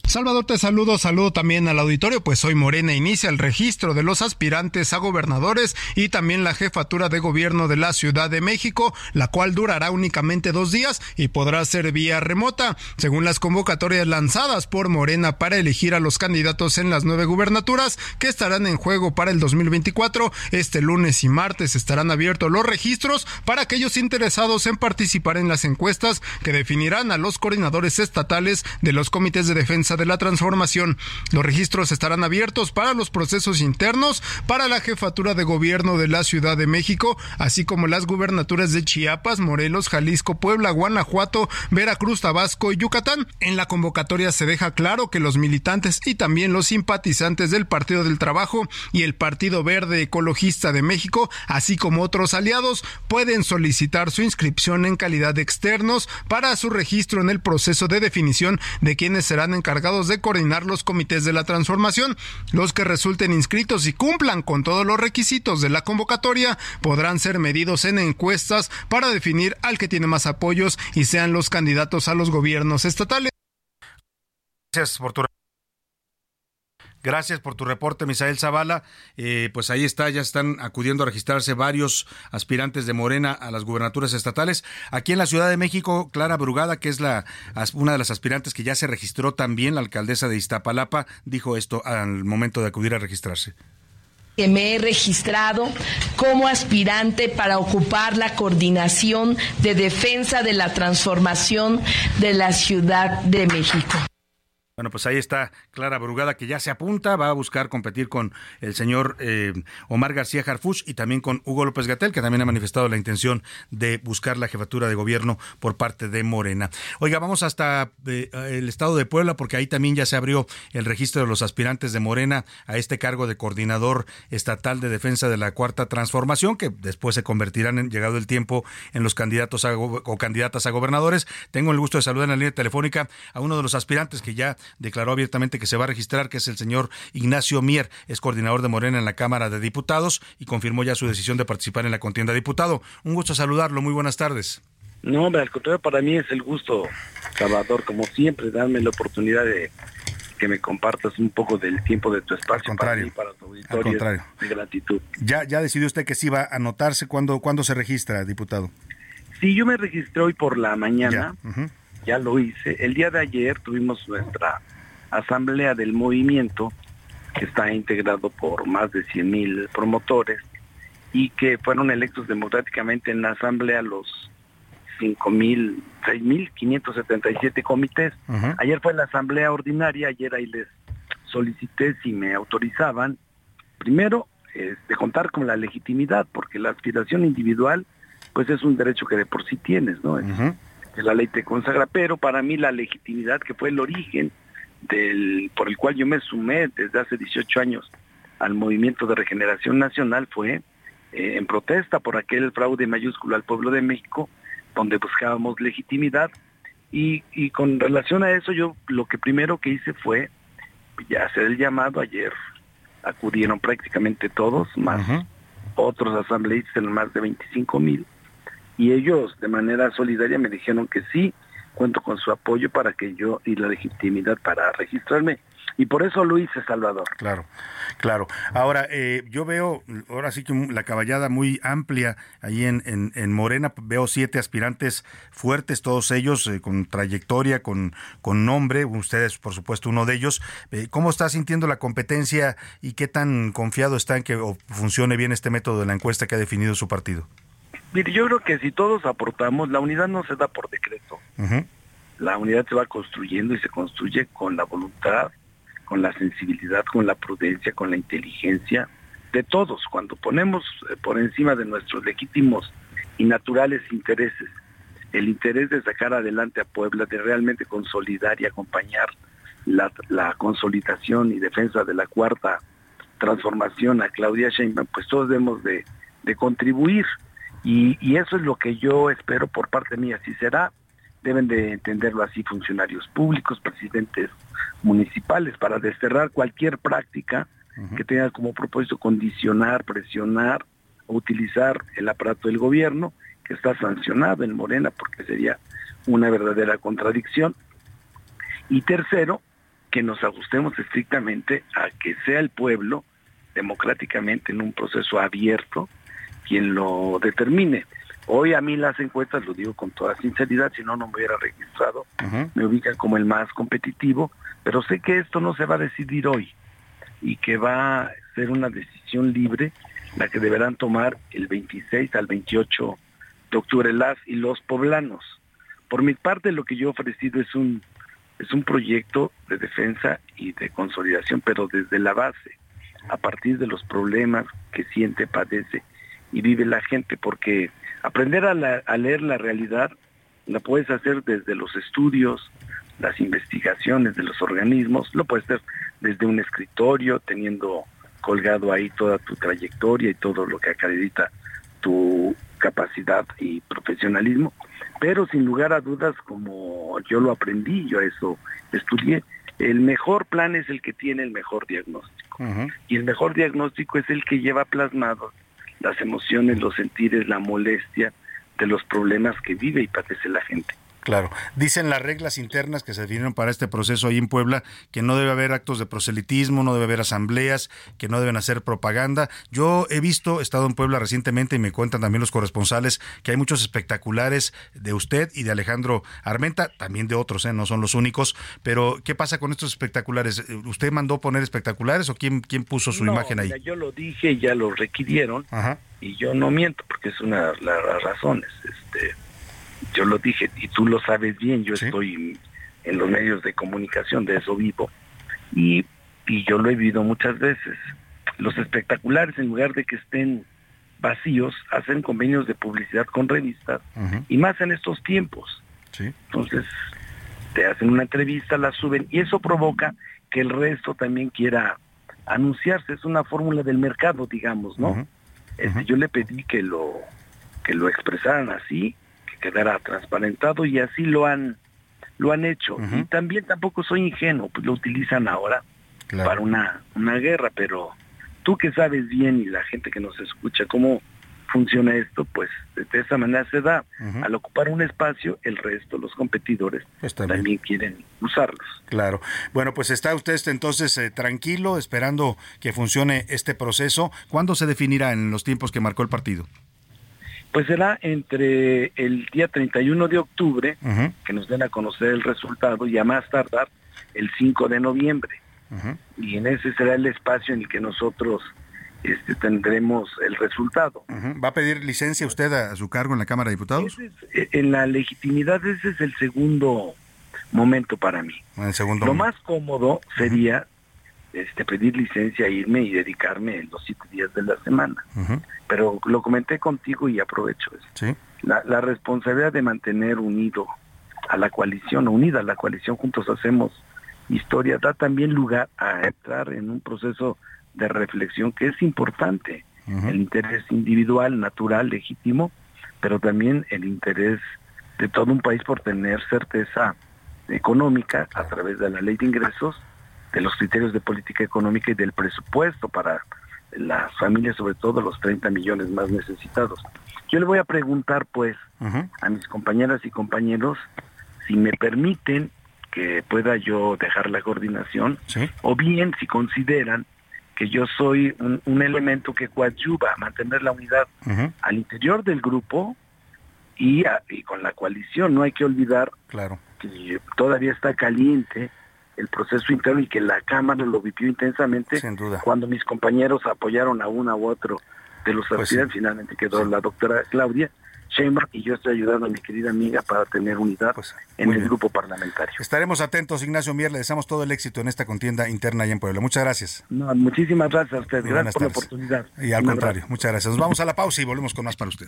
Salvador, te saludo, saludo también al auditorio, pues hoy Morena inicia el registro de los aspirantes a gobernadores y también la jefatura de gobierno de la Ciudad de México, la cual durará únicamente dos días y podrá ser vía remota, según las convocatorias lanzadas por Morena para elegir a los candidatos en las nueve gubernaturas que estarán en juego para el 2024. Este lunes y martes estarán abiertos los registros para aquellos interesados en participar en las encuestas que definirán a los coordinadores estatales de los comités de defensa de la transformación. Los registros estarán abiertos para los procesos internos, para la jefatura de gobierno de la Ciudad de México, así como las gubernaturas de Chiapas, Morelos, Jalisco, Puebla, Guanajuato, Veracruz, Tabasco y Yucatán. En la convocatoria se deja claro que los militantes y también los simpatizantes del Partido del Trabajo y el Partido Verde Ecologista de México, así como otros aliados, pueden solicitar su inscripción en calidad de externos para su registro en el proceso de definición de quienes serán encargados de coordinar los comités de la transformación. Los que resulten inscritos y cumplan con todos los requisitos de la convocatoria podrán ser medidos en encuestas para definir al que tiene más apoyos y sean los candidatos a los gobiernos estatales. Gracias por tu Gracias por tu reporte, Misael Zavala. Eh, pues ahí está, ya están acudiendo a registrarse varios aspirantes de Morena a las gubernaturas estatales. Aquí en la Ciudad de México, Clara Brugada, que es la una de las aspirantes que ya se registró también, la alcaldesa de Iztapalapa, dijo esto al momento de acudir a registrarse me he registrado como aspirante para ocupar la coordinación de defensa de la transformación de la Ciudad de México. Bueno, pues ahí está Clara Brugada, que ya se apunta, va a buscar competir con el señor eh, Omar García Harfuch y también con Hugo López Gatel, que también ha manifestado la intención de buscar la jefatura de gobierno por parte de Morena. Oiga, vamos hasta eh, el estado de Puebla, porque ahí también ya se abrió el registro de los aspirantes de Morena a este cargo de coordinador estatal de defensa de la Cuarta Transformación, que después se convertirán, en, llegado el tiempo, en los candidatos a, o candidatas a gobernadores. Tengo el gusto de saludar en la línea telefónica a uno de los aspirantes que ya declaró abiertamente que se va a registrar, que es el señor Ignacio Mier, es coordinador de Morena en la Cámara de Diputados y confirmó ya su decisión de participar en la contienda diputado. Un gusto saludarlo, muy buenas tardes. No, al contrario, para mí es el gusto, Salvador, como siempre, darme la oportunidad de que me compartas un poco del tiempo de tu espacio contrario, para, tu auditorio. Al contrario. De gratitud. ¿Ya, ya decidió usted que sí va a anotarse? ¿Cuándo, ¿cuándo se registra, diputado? Sí, yo me registré hoy por la mañana. Ya ya lo hice. El día de ayer tuvimos nuestra asamblea del movimiento, que está integrado por más de 100 mil promotores y que fueron electos democráticamente en la asamblea los 5 mil, 6 mil 577 comités. Ayer fue la asamblea ordinaria, ayer ahí les solicité si me autorizaban, primero, de contar con la legitimidad, porque la aspiración individual, pues es un derecho que de por sí tienes, ¿no? Que la ley te consagra, pero para mí la legitimidad, que fue el origen del, por el cual yo me sumé desde hace 18 años al movimiento de regeneración nacional, fue eh, en protesta por aquel fraude mayúsculo al pueblo de México, donde buscábamos legitimidad. Y, y con relación a eso, yo lo que primero que hice fue ya hacer el llamado ayer acudieron prácticamente todos, más otros asambleístas, más de 25 mil, y ellos de manera solidaria me dijeron que sí, cuento con su apoyo para que yo y la legitimidad para registrarme y por eso lo hice, Salvador. Claro, claro. Ahora, eh, yo veo, ahora sí que la caballada muy amplia ahí en, en, Morena, veo siete aspirantes fuertes, todos ellos eh, con trayectoria, con, con nombre, ustedes por supuesto uno de ellos. Eh, ¿Cómo está sintiendo la competencia y qué tan confiado está en que funcione bien este método de la encuesta que ha definido su partido? Mire, yo creo que si todos aportamos, la unidad no se da por decreto. La unidad se va construyendo y se construye con la voluntad con la sensibilidad, con la prudencia, con la inteligencia de todos. Cuando ponemos eh, por encima de nuestros legítimos y naturales intereses el interés de sacar adelante a Puebla, de realmente consolidar y acompañar la, consolidación y defensa de la cuarta transformación a Claudia Sheinbaum, pues todos debemos de, contribuir. Y, y, eso es lo que yo espero por parte mía. Si será, deben de entenderlo así funcionarios públicos, presidentes municipales para desterrar cualquier práctica que tenga como propósito condicionar, presionar o utilizar el aparato del gobierno que está sancionado en Morena porque sería una verdadera contradicción. Y tercero, que nos ajustemos estrictamente a que sea el pueblo democráticamente en un proceso abierto quien lo determine. Hoy a mí las encuestas, lo digo con toda sinceridad, si no, no me hubiera registrado, me ubican como el más competitivo, pero sé que esto no se va a decidir hoy y que va a ser una decisión libre la que deberán tomar el 26 al 28 de octubre las y los poblanos. Por mi parte, lo que yo he ofrecido es un, es un proyecto de defensa y de consolidación, pero desde la base, a partir de los problemas que siente, padece y vive la gente, porque aprender a, a leer la realidad la puedes hacer desde los estudios, las investigaciones de los organismos, lo puedes hacer desde un escritorio, teniendo colgado ahí toda tu trayectoria y todo lo que acredita tu capacidad y profesionalismo, pero sin lugar a dudas, como yo lo aprendí, yo eso estudié, el mejor plan es el que tiene el mejor diagnóstico. Y el mejor diagnóstico es el que lleva plasmados las emociones, los sentires, la molestia de los problemas que vive y padece la gente. Claro. Dicen las reglas internas que se definieron para este proceso ahí en Puebla que no debe haber actos de proselitismo, no debe haber asambleas, que no deben hacer propaganda. Yo he visto, he estado en Puebla recientemente y me cuentan también los corresponsales que hay muchos espectaculares de usted y de Alejandro Armenta, también de otros, ¿eh? no son los únicos. Pero, ¿qué pasa con estos espectaculares? ¿Usted mandó poner espectaculares o quién, quién puso su imagen ahí? yo lo dije y ya lo requirieron y yo no miento porque es una de las razones. Este yo lo dije y tú lo sabes bien, yo estoy en los medios de comunicación, de eso vivo, y, y yo lo he vivido muchas veces. Los espectaculares, en lugar de que estén vacíos, hacen convenios de publicidad con revistas, y más en estos tiempos. Entonces, te hacen una entrevista, la suben, y eso provoca que el resto también quiera anunciarse. Es una fórmula del mercado, digamos, ¿no? este, yo le pedí que lo, que lo expresaran así, quedara transparentado y así lo han lo han hecho. Y también tampoco soy ingenuo, pues lo utilizan ahora para una, una guerra, pero tú que sabes bien y la gente que nos escucha cómo funciona esto, pues de esa manera se da. Al ocupar un espacio, el resto, los competidores, pues también. quieren usarlos. Claro. Bueno, pues está usted entonces eh, tranquilo, esperando que funcione este proceso. ¿Cuándo se definirá en los tiempos que marcó el partido? Pues será entre el día 31 de octubre, que nos den a conocer el resultado, y a más tardar el 5 de noviembre. Y en ese será el espacio en el que nosotros este, tendremos el resultado. ¿Va a pedir licencia usted a, su cargo en la Cámara de Diputados? Eh, en la legitimidad ese es el segundo momento para mí. El segundo Lo más cómodo sería este, pedir licencia, irme y dedicarme en los siete días de la semana. Pero lo comenté contigo y aprovecho eso. La, la responsabilidad de mantener unido a la coalición, unida a la coalición, juntos hacemos historia, da también lugar a entrar en un proceso de reflexión que es importante. El interés individual, natural, legítimo, pero también el interés de todo un país por tener certeza económica a través de la ley de ingresos, de los criterios de política económica y del presupuesto para las familias, sobre todo los 30 millones más necesitados. Yo le voy a preguntar, pues, a mis compañeras y compañeros si me permiten que pueda yo dejar la coordinación, o bien si consideran que yo soy un, elemento que coadyuva a mantener la unidad al interior del grupo y, con la coalición. No hay que olvidar claro. que todavía está caliente el proceso interno y que la Cámara lo vivió intensamente cuando mis compañeros apoyaron a uno u otro de los pues finalmente quedó la doctora Claudia y yo estoy ayudando a mi querida amiga para tener unidad pues, en el grupo parlamentario. Estaremos atentos, Ignacio Mier, le deseamos todo el éxito en esta contienda interna allá en Puebla. Muchas gracias. No, muchísimas gracias a usted, gracias por la oportunidad. Y al contrario, muchas gracias. Nos vamos a la pausa y volvemos con más para usted.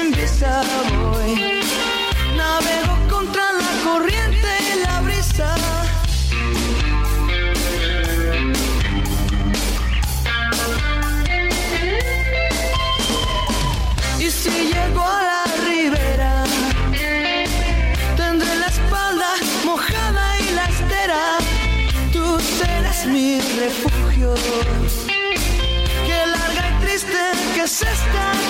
Sin visa voy. Navego contra la corriente y la brisa. Y si llego a la ribera, tendré la espalda mojada y la estera serás mi refugio. Qué larga y triste que es esta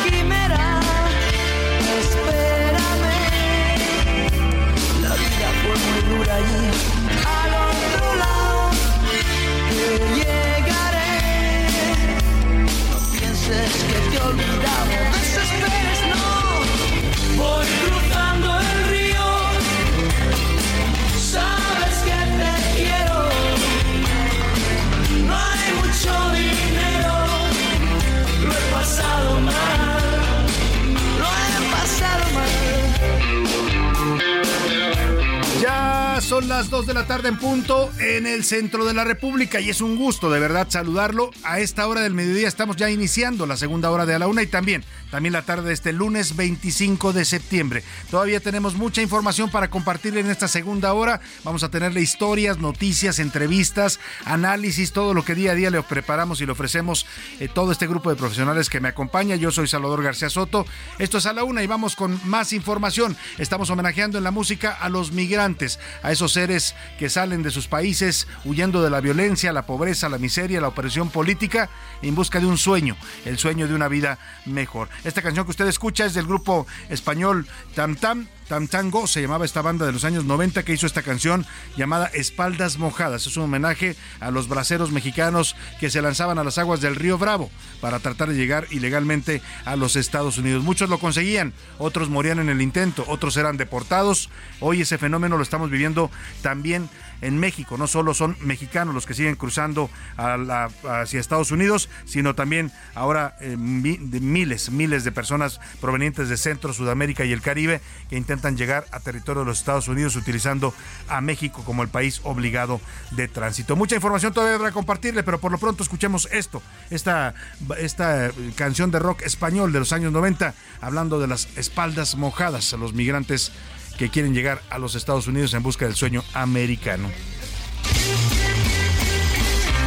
las 2 de la tarde en punto en el centro de la República y es un gusto de verdad saludarlo. A esta hora del mediodía estamos ya iniciando la segunda hora de a la una y también, también la tarde de este lunes 25 de septiembre. Todavía tenemos mucha información para compartir en esta segunda hora. Vamos a tenerle historias, noticias, entrevistas, análisis, todo lo que día a día le preparamos y le ofrecemos eh, todo este grupo de profesionales que me acompaña. Yo soy Salvador García Soto. Esto es a la una y vamos con más información. Estamos homenajeando en la música a los migrantes, a esos seres que salen de sus países huyendo de la violencia, la pobreza, la miseria, la opresión política en busca de un sueño, el sueño de una vida mejor. Esta canción que usted escucha es del grupo español Tam Tam. Tam Tango se llamaba esta banda de los años 90 que hizo esta canción llamada Espaldas Mojadas. Es un homenaje a los braceros mexicanos que se lanzaban a las aguas del río Bravo para tratar de llegar ilegalmente a los Estados Unidos. Muchos lo conseguían, otros morían en el intento, otros eran deportados. Hoy ese fenómeno lo estamos viviendo también en México. No solo son mexicanos los que siguen cruzando hacia Estados Unidos, sino también ahora eh, miles, miles de personas provenientes de Centro, Sudamérica y el Caribe que intentan llegar a territorio de los Estados Unidos utilizando a México como el país obligado de tránsito. Mucha información todavía habrá compartirle, pero por lo pronto escuchemos esto, esta, esta canción de rock español de los años 90, hablando de las espaldas mojadas a los migrantes que quieren llegar a los Estados Unidos en busca del sueño americano.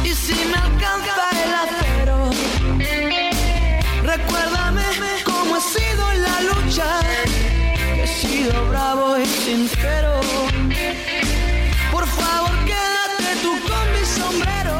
Y si me alcanza el acero, recuérdame cómo he sido en la lucha, he sido bravo y sincero. Por favor, quédate tú con mi sombrero.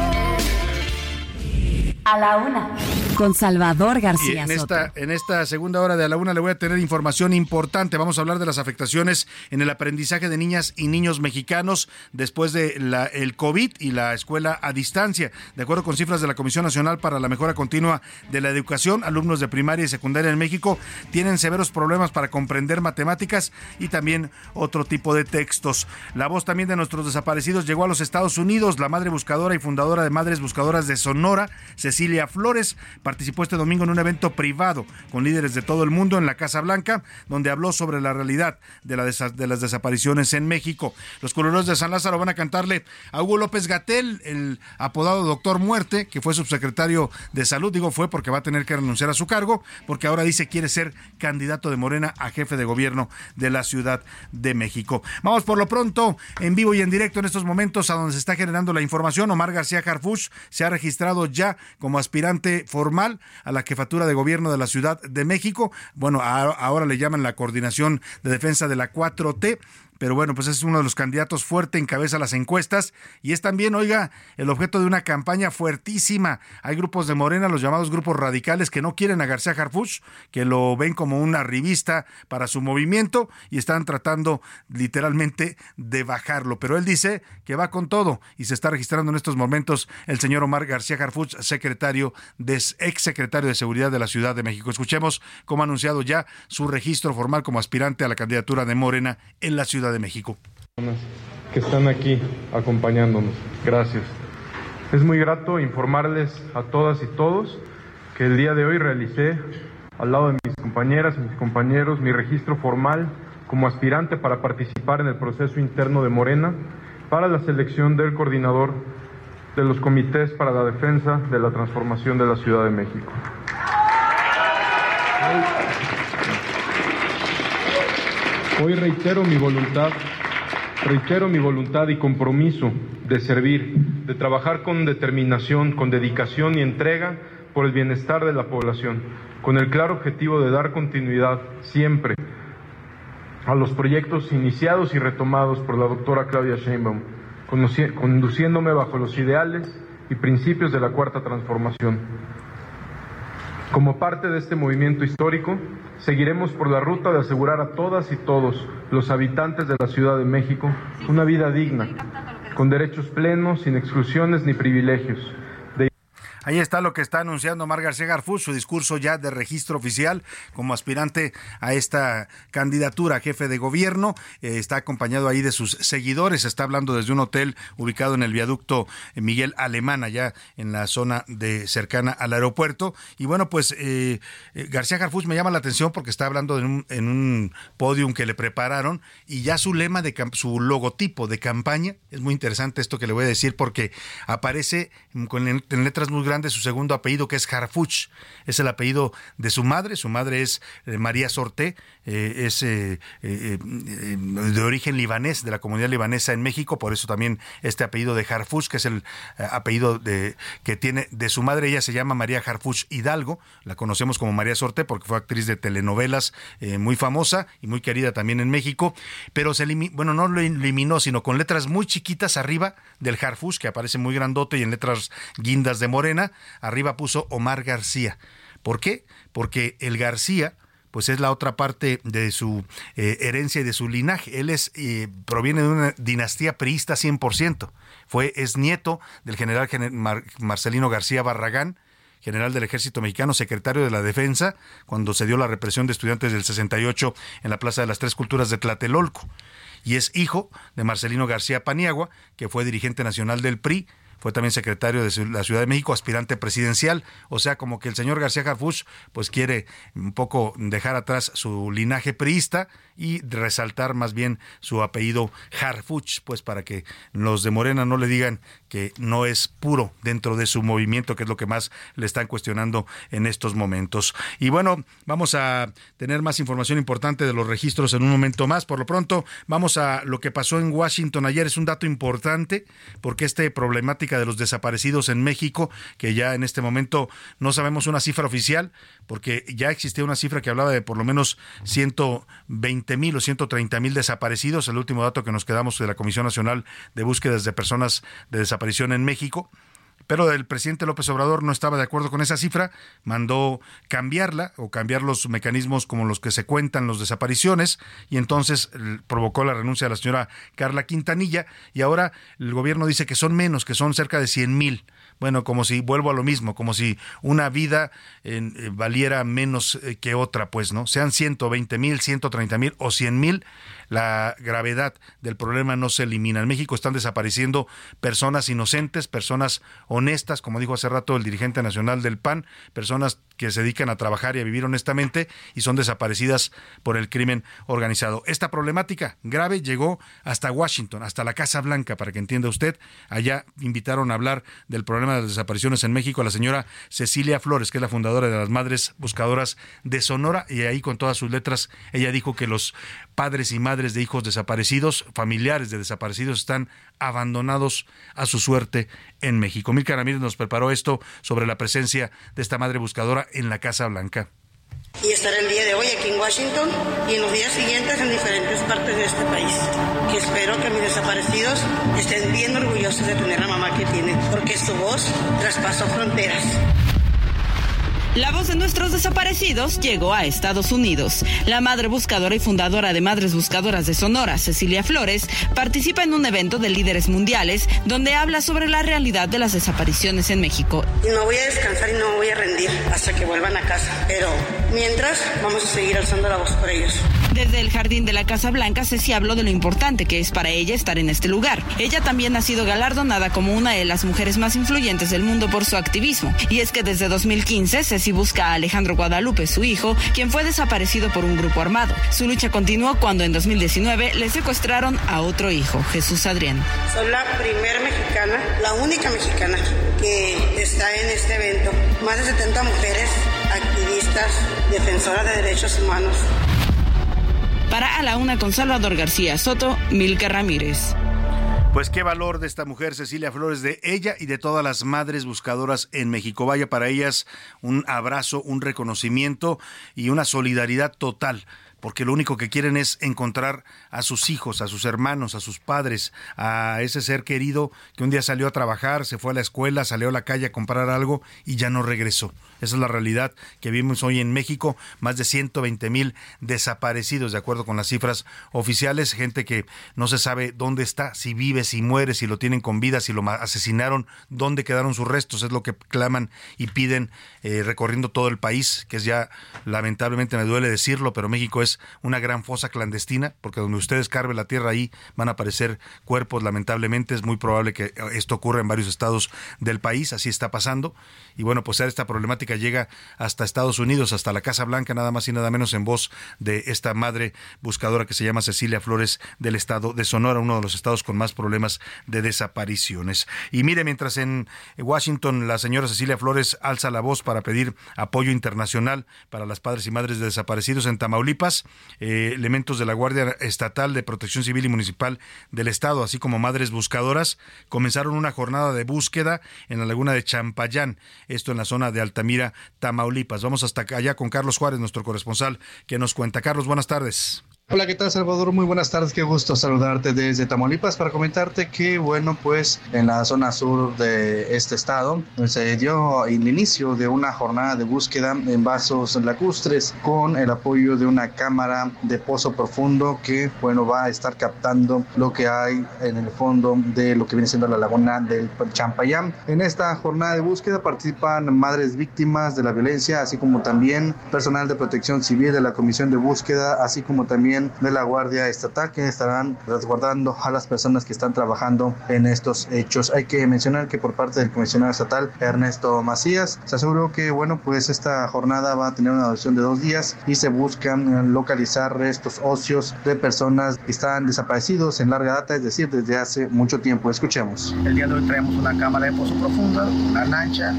A la una con Salvador García. en, esta, en esta segunda hora de a la una le voy a tener información importante. Vamos a hablar de las afectaciones en el aprendizaje de niñas y niños mexicanos después de la, el COVID y la escuela a distancia. De acuerdo con cifras de la Comisión Nacional para la Mejora Continua de la Educación, alumnos de primaria y secundaria en México tienen severos problemas para comprender matemáticas y también otro tipo de textos. La voz también de nuestros desaparecidos llegó a los Estados Unidos. La madre buscadora y fundadora de Madres Buscadoras de Sonora, Cecilia Flores, participó este domingo en un evento privado con líderes de todo el mundo en la Casa Blanca, donde habló sobre la realidad de, la de las desapariciones en México. Los culeros de San Lázaro van a cantarle a Hugo López Gatel, el apodado Doctor Muerte, que fue subsecretario de Salud. Digo, fue porque va a tener que renunciar a su cargo, porque ahora dice quiere ser candidato de Morena a jefe de gobierno de la Ciudad de México. Vamos por lo pronto, en vivo y en directo en estos momentos, a donde se está generando la información. Omar García Harfuch se ha registrado ya como aspirante formal a la jefatura de gobierno de la Ciudad de México. Bueno, ahora le llaman la coordinación de defensa de la 4T pero bueno, pues es uno de los candidatos fuerte, encabeza las encuestas y es también, oiga, el objeto de una campaña fuertísima. Hay grupos de Morena, los llamados grupos radicales, que no quieren a García Harfuch, que lo ven como una revista para su movimiento y están tratando literalmente de bajarlo. Pero él dice que va con todo y se está registrando en estos momentos el señor Omar García Harfuch, secretario de, ex secretario de Seguridad de la Ciudad de México. Escuchemos cómo ha anunciado ya su registro formal como aspirante a la candidatura de Morena en la Ciudad de México. Que están aquí acompañándonos. Gracias. Es muy grato informarles a todas y todos que el día de hoy realicé al lado de mis compañeras mis compañeros mi registro formal como aspirante para participar en el proceso interno de Morena para la selección del coordinador de los comités para la defensa de la transformación de la Ciudad de México. Hoy reitero mi voluntad, reitero mi voluntad y compromiso de servir, de trabajar con determinación, con dedicación y entrega por el bienestar de la población, con el claro objetivo de dar continuidad siempre a los proyectos iniciados y retomados por la doctora Claudia Sheinbaum, conduciéndome bajo los ideales y principios de la Cuarta Transformación. Como parte de este movimiento histórico, seguiremos por la ruta de asegurar a todas y todos los habitantes de la Ciudad de México una vida digna, con derechos plenos, sin exclusiones ni privilegios Ahí está lo que está anunciando Mar García Garfús, su discurso ya de registro oficial como aspirante a esta candidatura a jefe de gobierno. Eh, está acompañado ahí de sus seguidores. Está hablando desde un hotel ubicado en el viaducto Miguel Alemán, allá en la zona de cercana al aeropuerto. Y bueno, pues eh, eh, García Garfús me llama la atención porque está hablando en un, en un podium que le prepararon y ya su lema de su logotipo de campaña es muy interesante esto que le voy a decir porque aparece con en letras muy grandes de su segundo apellido, que es Harfuch. Es el apellido de su madre. Su madre es eh, María Sorté, eh, es eh, de origen libanés, de la comunidad libanesa en México. Por eso también este apellido de Harfuch, que es el apellido de, que tiene de su madre. Ella se llama María Harfuch Hidalgo. La conocemos como María Sorté porque fue actriz de telenovelas muy famosa y muy querida también en México. Pero se bueno, no lo eliminó, sino con letras muy chiquitas arriba del Harfuch, que aparece muy grandote y en letras guindas de morena arriba puso Omar García. ¿Por qué? Porque el García pues es la otra parte de su eh, herencia y de su linaje. Él es eh, proviene de una dinastía priista 100%. Fue es nieto del general Marcelino García Barragán, general del Ejército Mexicano, secretario de la Defensa, cuando se dio la represión de estudiantes del 68 en la Plaza de las Tres Culturas de Tlatelolco y es hijo de Marcelino García Paniagua, que fue dirigente nacional del PRI fue también secretario de la Ciudad de México, aspirante presidencial, o sea, como que el señor García Harfuch pues quiere un poco dejar atrás su linaje priista y resaltar más bien su apellido Harfuch, pues para que los de Morena no le digan que no es puro dentro de su movimiento, que es lo que más le están cuestionando en estos momentos. Y bueno, vamos a tener más información importante de los registros en un momento más. Por lo pronto, vamos a lo que pasó en Washington ayer. Es un dato importante porque esta problemática de los desaparecidos en México, que ya en este momento no sabemos una cifra oficial, porque ya existía una cifra que hablaba de por lo menos 120 mil o 130 mil desaparecidos, el último dato que nos quedamos de la Comisión Nacional de Búsquedas de Personas de Desaparición en México pero el presidente López Obrador no estaba de acuerdo con esa cifra, mandó cambiarla o cambiar los mecanismos como los que se cuentan los desapariciones y entonces provocó la renuncia de la señora Carla Quintanilla y ahora el gobierno dice que son menos, que son cerca de 100 mil bueno, como si vuelvo a lo mismo, como si una vida eh, valiera menos eh, que otra, pues, ¿no? Sean 120 mil, 130 mil o 100 mil, la gravedad del problema no se elimina. En México están desapareciendo personas inocentes, personas honestas, como dijo hace rato el dirigente nacional del PAN, personas que se dedican a trabajar y a vivir honestamente y son desaparecidas por el crimen organizado. Esta problemática grave llegó hasta Washington, hasta la Casa Blanca, para que entienda usted. Allá invitaron a hablar del problema de las desapariciones en México a la señora Cecilia Flores, que es la fundadora de las Madres Buscadoras de Sonora, y ahí con todas sus letras ella dijo que los padres y madres de hijos desaparecidos, familiares de desaparecidos, están abandonados a su suerte en México. Milka Ramírez nos preparó esto sobre la presencia de esta madre buscadora en la Casa Blanca. Y estaré el día de hoy aquí en Washington y en los días siguientes en diferentes partes de este país. Y espero que mis desaparecidos estén bien orgullosos de tener la mamá que tienen, porque su voz traspasó fronteras. La voz de nuestros desaparecidos llegó a Estados Unidos. La madre buscadora y fundadora de Madres Buscadoras de Sonora, Cecilia Flores, participa en un evento de líderes mundiales donde habla sobre la realidad de las desapariciones en México. No voy a descansar y no voy a rendir hasta que vuelvan a casa, pero mientras vamos a seguir alzando la voz por ellos. Desde el jardín de la Casa Blanca, Ceci habló de lo importante que es para ella estar en este lugar. Ella también ha sido galardonada como una de las mujeres más influyentes del mundo por su activismo. Y es que desde 2015, Ceci busca a Alejandro Guadalupe, su hijo, quien fue desaparecido por un grupo armado. Su lucha continuó cuando en 2019 le secuestraron a otro hijo, Jesús Adrián. Soy la primera mexicana, la única mexicana que está en este evento. Más de 70 mujeres, activistas, defensoras de derechos humanos para A la Una con Salvador García Soto, Milka Ramírez. Pues qué valor de esta mujer, Cecilia Flores, de ella y de todas las madres buscadoras en México. Vaya para ellas un abrazo, un reconocimiento y una solidaridad total porque lo único que quieren es encontrar a sus hijos, a sus hermanos, a sus padres, a ese ser querido que un día salió a trabajar, se fue a la escuela, salió a la calle a comprar algo y ya no regresó. Esa es la realidad que vimos hoy en México, más de 120 mil desaparecidos, de acuerdo con las cifras oficiales, gente que no se sabe dónde está, si vive, si muere, si lo tienen con vida, si lo asesinaron, dónde quedaron sus restos, es lo que claman y piden eh, recorriendo todo el país, que es ya lamentablemente me duele decirlo, pero México es una gran fosa clandestina, porque donde ustedes carven la tierra ahí van a aparecer cuerpos, lamentablemente. Es muy probable que esto ocurra en varios estados del país, así está pasando. Y bueno, pues esta problemática llega hasta Estados Unidos, hasta la Casa Blanca, nada más y nada menos en voz de esta madre buscadora que se llama Cecilia Flores del estado de Sonora, uno de los estados con más problemas de desapariciones. Y mire, mientras en Washington la señora Cecilia Flores alza la voz para pedir apoyo internacional para las padres y madres de desaparecidos en Tamaulipas, eh, elementos de la Guardia Estatal de Protección Civil y Municipal del Estado, así como madres buscadoras, comenzaron una jornada de búsqueda en la laguna de Champayán, esto en la zona de Altamira, Tamaulipas. Vamos hasta allá con Carlos Juárez, nuestro corresponsal, que nos cuenta. Carlos, buenas tardes. Hola, ¿qué tal Salvador? Muy buenas tardes, qué gusto saludarte desde Tamaulipas para comentarte que, bueno, pues en la zona sur de este estado se dio el inicio de una jornada de búsqueda en vasos lacustres con el apoyo de una cámara de pozo profundo que, bueno, va a estar captando lo que hay en el fondo de lo que viene siendo la laguna del Champayán. En esta jornada de búsqueda participan madres víctimas de la violencia, así como también personal de protección civil de la Comisión de Búsqueda, así como también también de la Guardia Estatal que estarán resguardando a las personas que están trabajando en estos hechos. Hay que mencionar que por parte del comisionado estatal Ernesto Macías se aseguró que bueno pues esta jornada va a tener una duración de dos días y se buscan localizar restos óseos de personas que están desaparecidos en larga data, es decir, desde hace mucho tiempo. Escuchemos. El día de hoy traemos una cámara de pozo profunda, una lancha,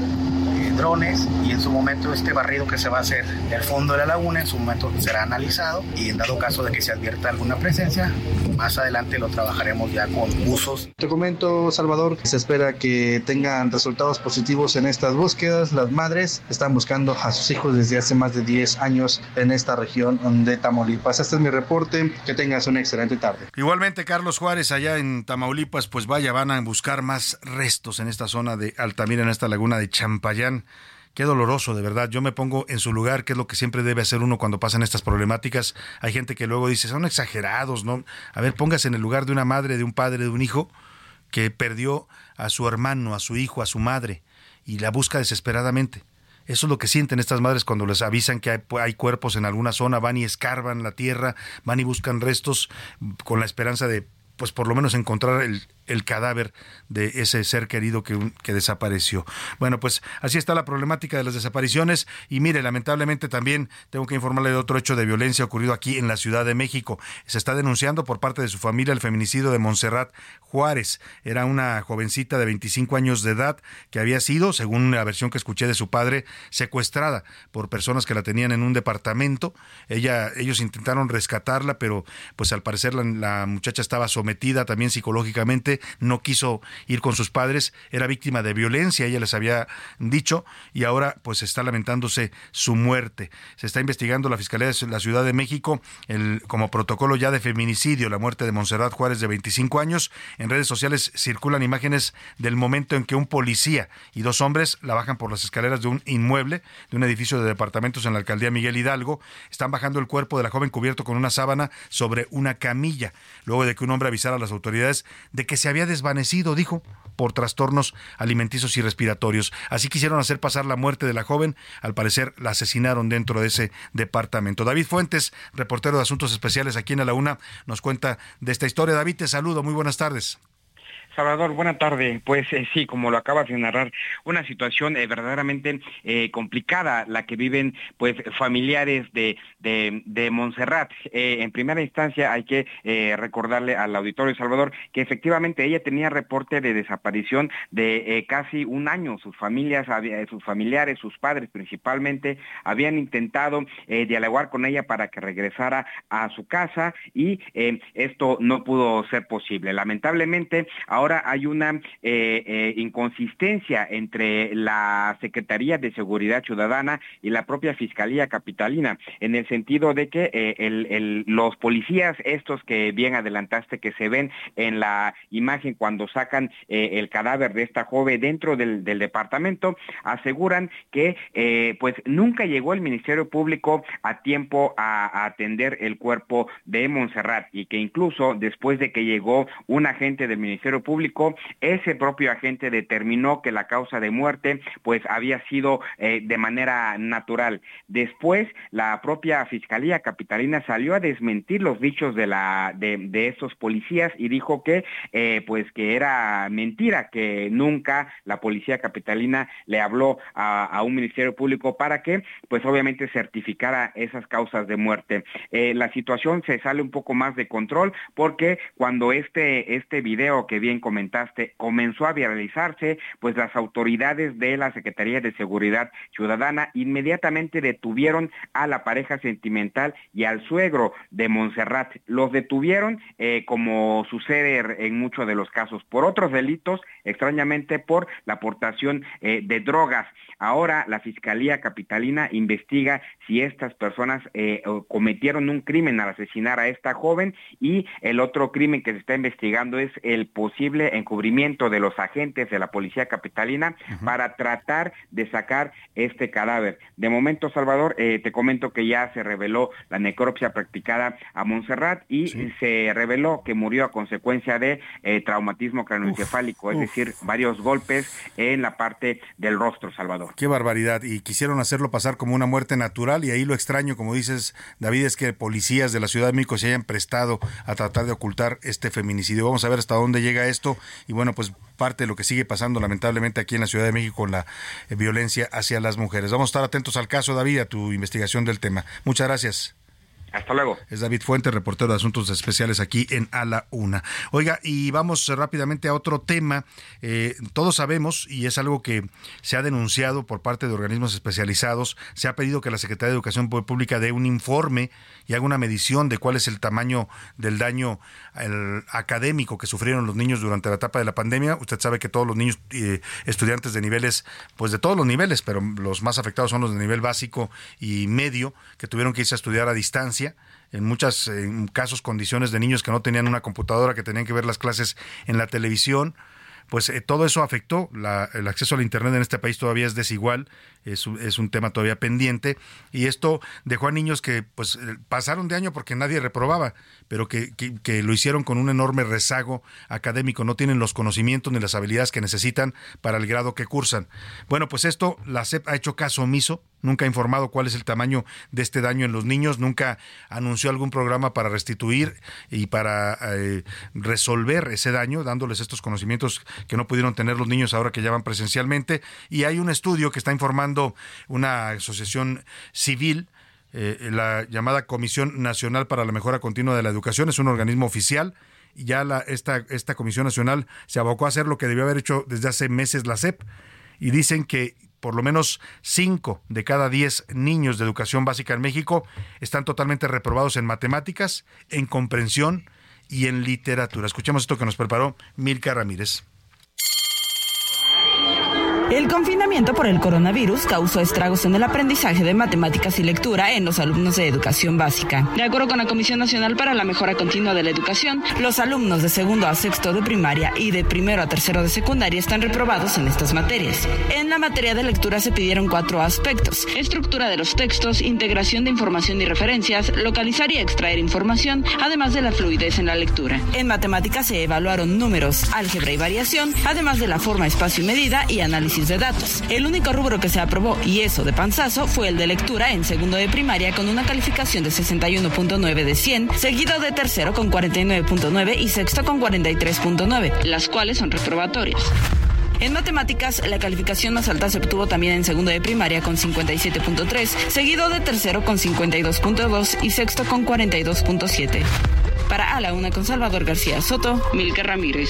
drones y en su momento este barrido que se va a hacer del fondo de la laguna, en su momento será analizado y en dado caso de que se advierta alguna presencia, más adelante lo trabajaremos ya con usos. Te comento, Salvador, que se espera que tengan resultados positivos en estas búsquedas. Las madres están buscando a sus hijos desde hace más de 10 años en esta región de Tamaulipas. Este es mi reporte. Que tengas una excelente tarde. Igualmente, Carlos Juárez, allá en Tamaulipas, pues vaya, van a buscar más restos en esta zona de Altamira, en esta laguna de Champayán. Qué doloroso, de verdad. Yo me pongo en su lugar, que es lo que siempre debe hacer uno cuando pasan estas problemáticas. Hay gente que luego dice, son exagerados, ¿no? A ver, póngase en el lugar de una madre, de un padre, de un hijo que perdió a su hermano, a su hijo, a su madre, y la busca desesperadamente. Eso es lo que sienten estas madres cuando les avisan que hay, hay, cuerpos en alguna zona, van y escarban la tierra, van y buscan restos con la esperanza de, pues por lo menos encontrar el, el cadáver de ese ser querido que, que, desapareció. Bueno, pues así está la problemática de las desapariciones y mire, lamentablemente también tengo que informarle de otro hecho de violencia ocurrido aquí en la Ciudad de México. Se está denunciando por parte de su familia el feminicidio de Montserrat Juárez. Era una jovencita de 25 años de edad que había sido, según la versión que escuché de su padre, secuestrada por personas que la tenían en un departamento. Ella, ellos intentaron rescatarla, pero pues al parecer la, la muchacha estaba sometida también psicológicamente no quiso ir con sus padres, era víctima de violencia, ella les había dicho, y ahora pues está lamentándose su muerte. Se está investigando la Fiscalía de la Ciudad de México como protocolo ya de feminicidio, la muerte de Monserrat Juárez de 25 años. En redes sociales circulan imágenes del momento en que un policía y dos hombres la bajan por las escaleras de un inmueble, de un edificio de departamentos en la alcaldía Miguel Hidalgo. Están bajando el cuerpo de la joven cubierto con una sábana sobre una camilla, luego de que un hombre avisara a las autoridades de que se había desvanecido, dijo, por trastornos alimenticios y respiratorios. Así quisieron hacer pasar la muerte de la joven. Al parecer la asesinaron dentro de ese departamento. David Fuentes, reportero de Asuntos Especiales aquí en La Una, nos cuenta de esta historia. David, te saludo. Muy buenas tardes. Salvador, buena tarde. Pues eh, sí, como lo acabas de narrar, una situación eh, verdaderamente eh, complicada la que viven pues familiares de, de, Montserrat. en primera instancia hay que recordarle al auditorio Salvador que efectivamente ella tenía reporte de desaparición de casi un año. Sus familias, sus familiares, sus padres principalmente, habían intentado dialogar con ella para que regresara a su casa y esto no pudo ser posible. Lamentablemente, ahora ahora hay una eh, eh, inconsistencia entre la Secretaría de Seguridad Ciudadana y la propia Fiscalía Capitalina, en el sentido de que eh, los policías, estos que bien adelantaste, que se ven en la imagen cuando sacan el cadáver de esta joven dentro del, departamento, aseguran que pues nunca llegó el Ministerio Público a tiempo a, atender el cuerpo de Montserrat y que incluso después de que llegó un agente del Ministerio Público, ese propio agente determinó que la causa de muerte pues había sido eh, de manera natural. Después, la propia Fiscalía Capitalina salió a desmentir los dichos de, la, de, estos policías y dijo que eh, pues que era mentira, que nunca la Policía Capitalina le habló a, un Ministerio Público para que pues obviamente certificara esas causas de muerte. Eh, la situación se sale un poco más de control porque cuando este, este video que bien comentaste, comenzó a viralizarse, pues las autoridades de la Secretaría de Seguridad Ciudadana inmediatamente detuvieron a la pareja sentimental y al suegro de Montserrat. Los detuvieron, eh, como sucede en muchos de los casos, por otros delitos, extrañamente por la aportación eh, de drogas. Ahora la Fiscalía Capitalina investiga si estas personas eh, cometieron un crimen al asesinar a esta joven y el otro crimen que se está investigando es el posible posible encubrimiento de los agentes de la policía capitalina para tratar de sacar este cadáver. De momento, Salvador, eh, te comento que ya se reveló la necropsia practicada a Montserrat y se reveló que murió a consecuencia de eh, traumatismo cranoencefálico, es decir, varios golpes en la parte del rostro, Salvador. Qué barbaridad. Y quisieron hacerlo pasar como una muerte natural y ahí lo extraño, como dices, David, es que policías de la Ciudad de México se hayan prestado a tratar de ocultar este feminicidio. Vamos a ver hasta dónde llega y bueno, pues parte de lo que sigue pasando lamentablemente aquí en la Ciudad de México con la eh, violencia hacia las mujeres. Vamos a estar atentos al caso, David, a tu investigación del tema. Muchas gracias. Hasta luego. Es David Fuente, reportero de Asuntos Especiales aquí en A Una. Oiga, y vamos rápidamente a otro tema. Eh, todos sabemos, y es algo que se ha denunciado por parte de organismos especializados, se ha pedido que la Secretaría de Educación Pública dé un informe y haga una medición de cuál es el tamaño del daño académico que sufrieron los niños durante la etapa de la pandemia. Usted sabe que todos los niños eh, estudiantes de niveles, pues de todos los niveles, pero los más afectados son los de nivel básico y medio, que tuvieron que irse a estudiar a distancia en muchos casos condiciones de niños que no tenían una computadora, que tenían que ver las clases en la televisión pues eh, todo eso afectó. el acceso al Internet en este país todavía es desigual, es, es, un tema todavía pendiente, y esto dejó a niños que pues eh, pasaron de año porque nadie reprobaba, pero que, que, lo hicieron con un enorme rezago académico, no tienen los conocimientos ni las habilidades que necesitan para el grado que cursan. Bueno, pues esto la SEP ha hecho caso omiso, nunca ha informado cuál es el tamaño de este daño en los niños, nunca anunció algún programa para restituir y para eh, resolver ese daño, dándoles estos conocimientos que no pudieron tener los niños ahora que ya van presencialmente. Y hay un estudio que está informando una asociación civil eh, la llamada Comisión Nacional para la Mejora Continua de la Educación, es un organismo oficial. Ya esta, esta Comisión Nacional se abocó a hacer lo que debió haber hecho desde hace meses la SEP. Y dicen que por lo menos 5 de cada 10 niños de educación básica en México están totalmente reprobados en matemáticas, en comprensión y en literatura. Escuchemos esto que nos preparó Milka Ramírez. El confinamiento por el coronavirus causó estragos en el aprendizaje de matemáticas y lectura en los alumnos de educación básica. De acuerdo con la Comisión Nacional para la Mejora Continua de la Educación, los alumnos de segundo a sexto de primaria y de primero a tercero de secundaria están reprobados en estas materias. En la materia de lectura se pidieron cuatro aspectos. Estructura de los textos, integración de información y referencias, localizar y extraer información, además de la fluidez en la lectura. En matemáticas se evaluaron números, álgebra y variación, además de la forma, espacio y medida y análisis de datos. El único rubro que se aprobó, y eso de panzazo, fue el de lectura en segundo de primaria con una calificación de 61.9 de 100, seguido de tercero con 49.9 y sexto con 43.9, las cuales son reprobatorias. En matemáticas, la calificación más alta se obtuvo también en segundo de primaria con 57.3, seguido de tercero con 52.2 y sexto con 42.7. Para A Una con Salvador García Soto, Milka Ramírez.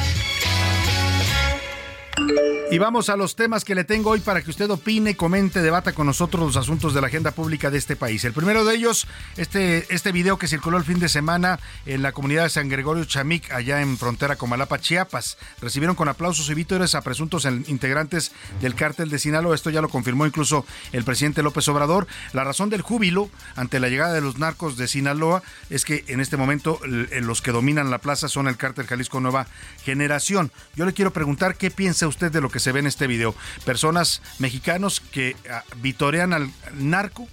Y vamos a los temas que le tengo hoy para que usted opine, comente, debata con nosotros los asuntos de la agenda pública de este país. El primero de ellos, este, este video que circuló el fin de semana en la comunidad de San Gregorio Chamic, allá en frontera con Malapa, Chiapas. Recibieron con aplausos y vítores a presuntos integrantes del cártel de Sinaloa. Esto ya lo confirmó incluso el presidente López Obrador. La razón del júbilo ante la llegada de los narcos de Sinaloa es que en este momento los que dominan la plaza son el cártel Jalisco Nueva Generación. Yo le quiero preguntar qué piensa usted de lo que se ve en este video. Personas mexicanos que ah, vitorean al narco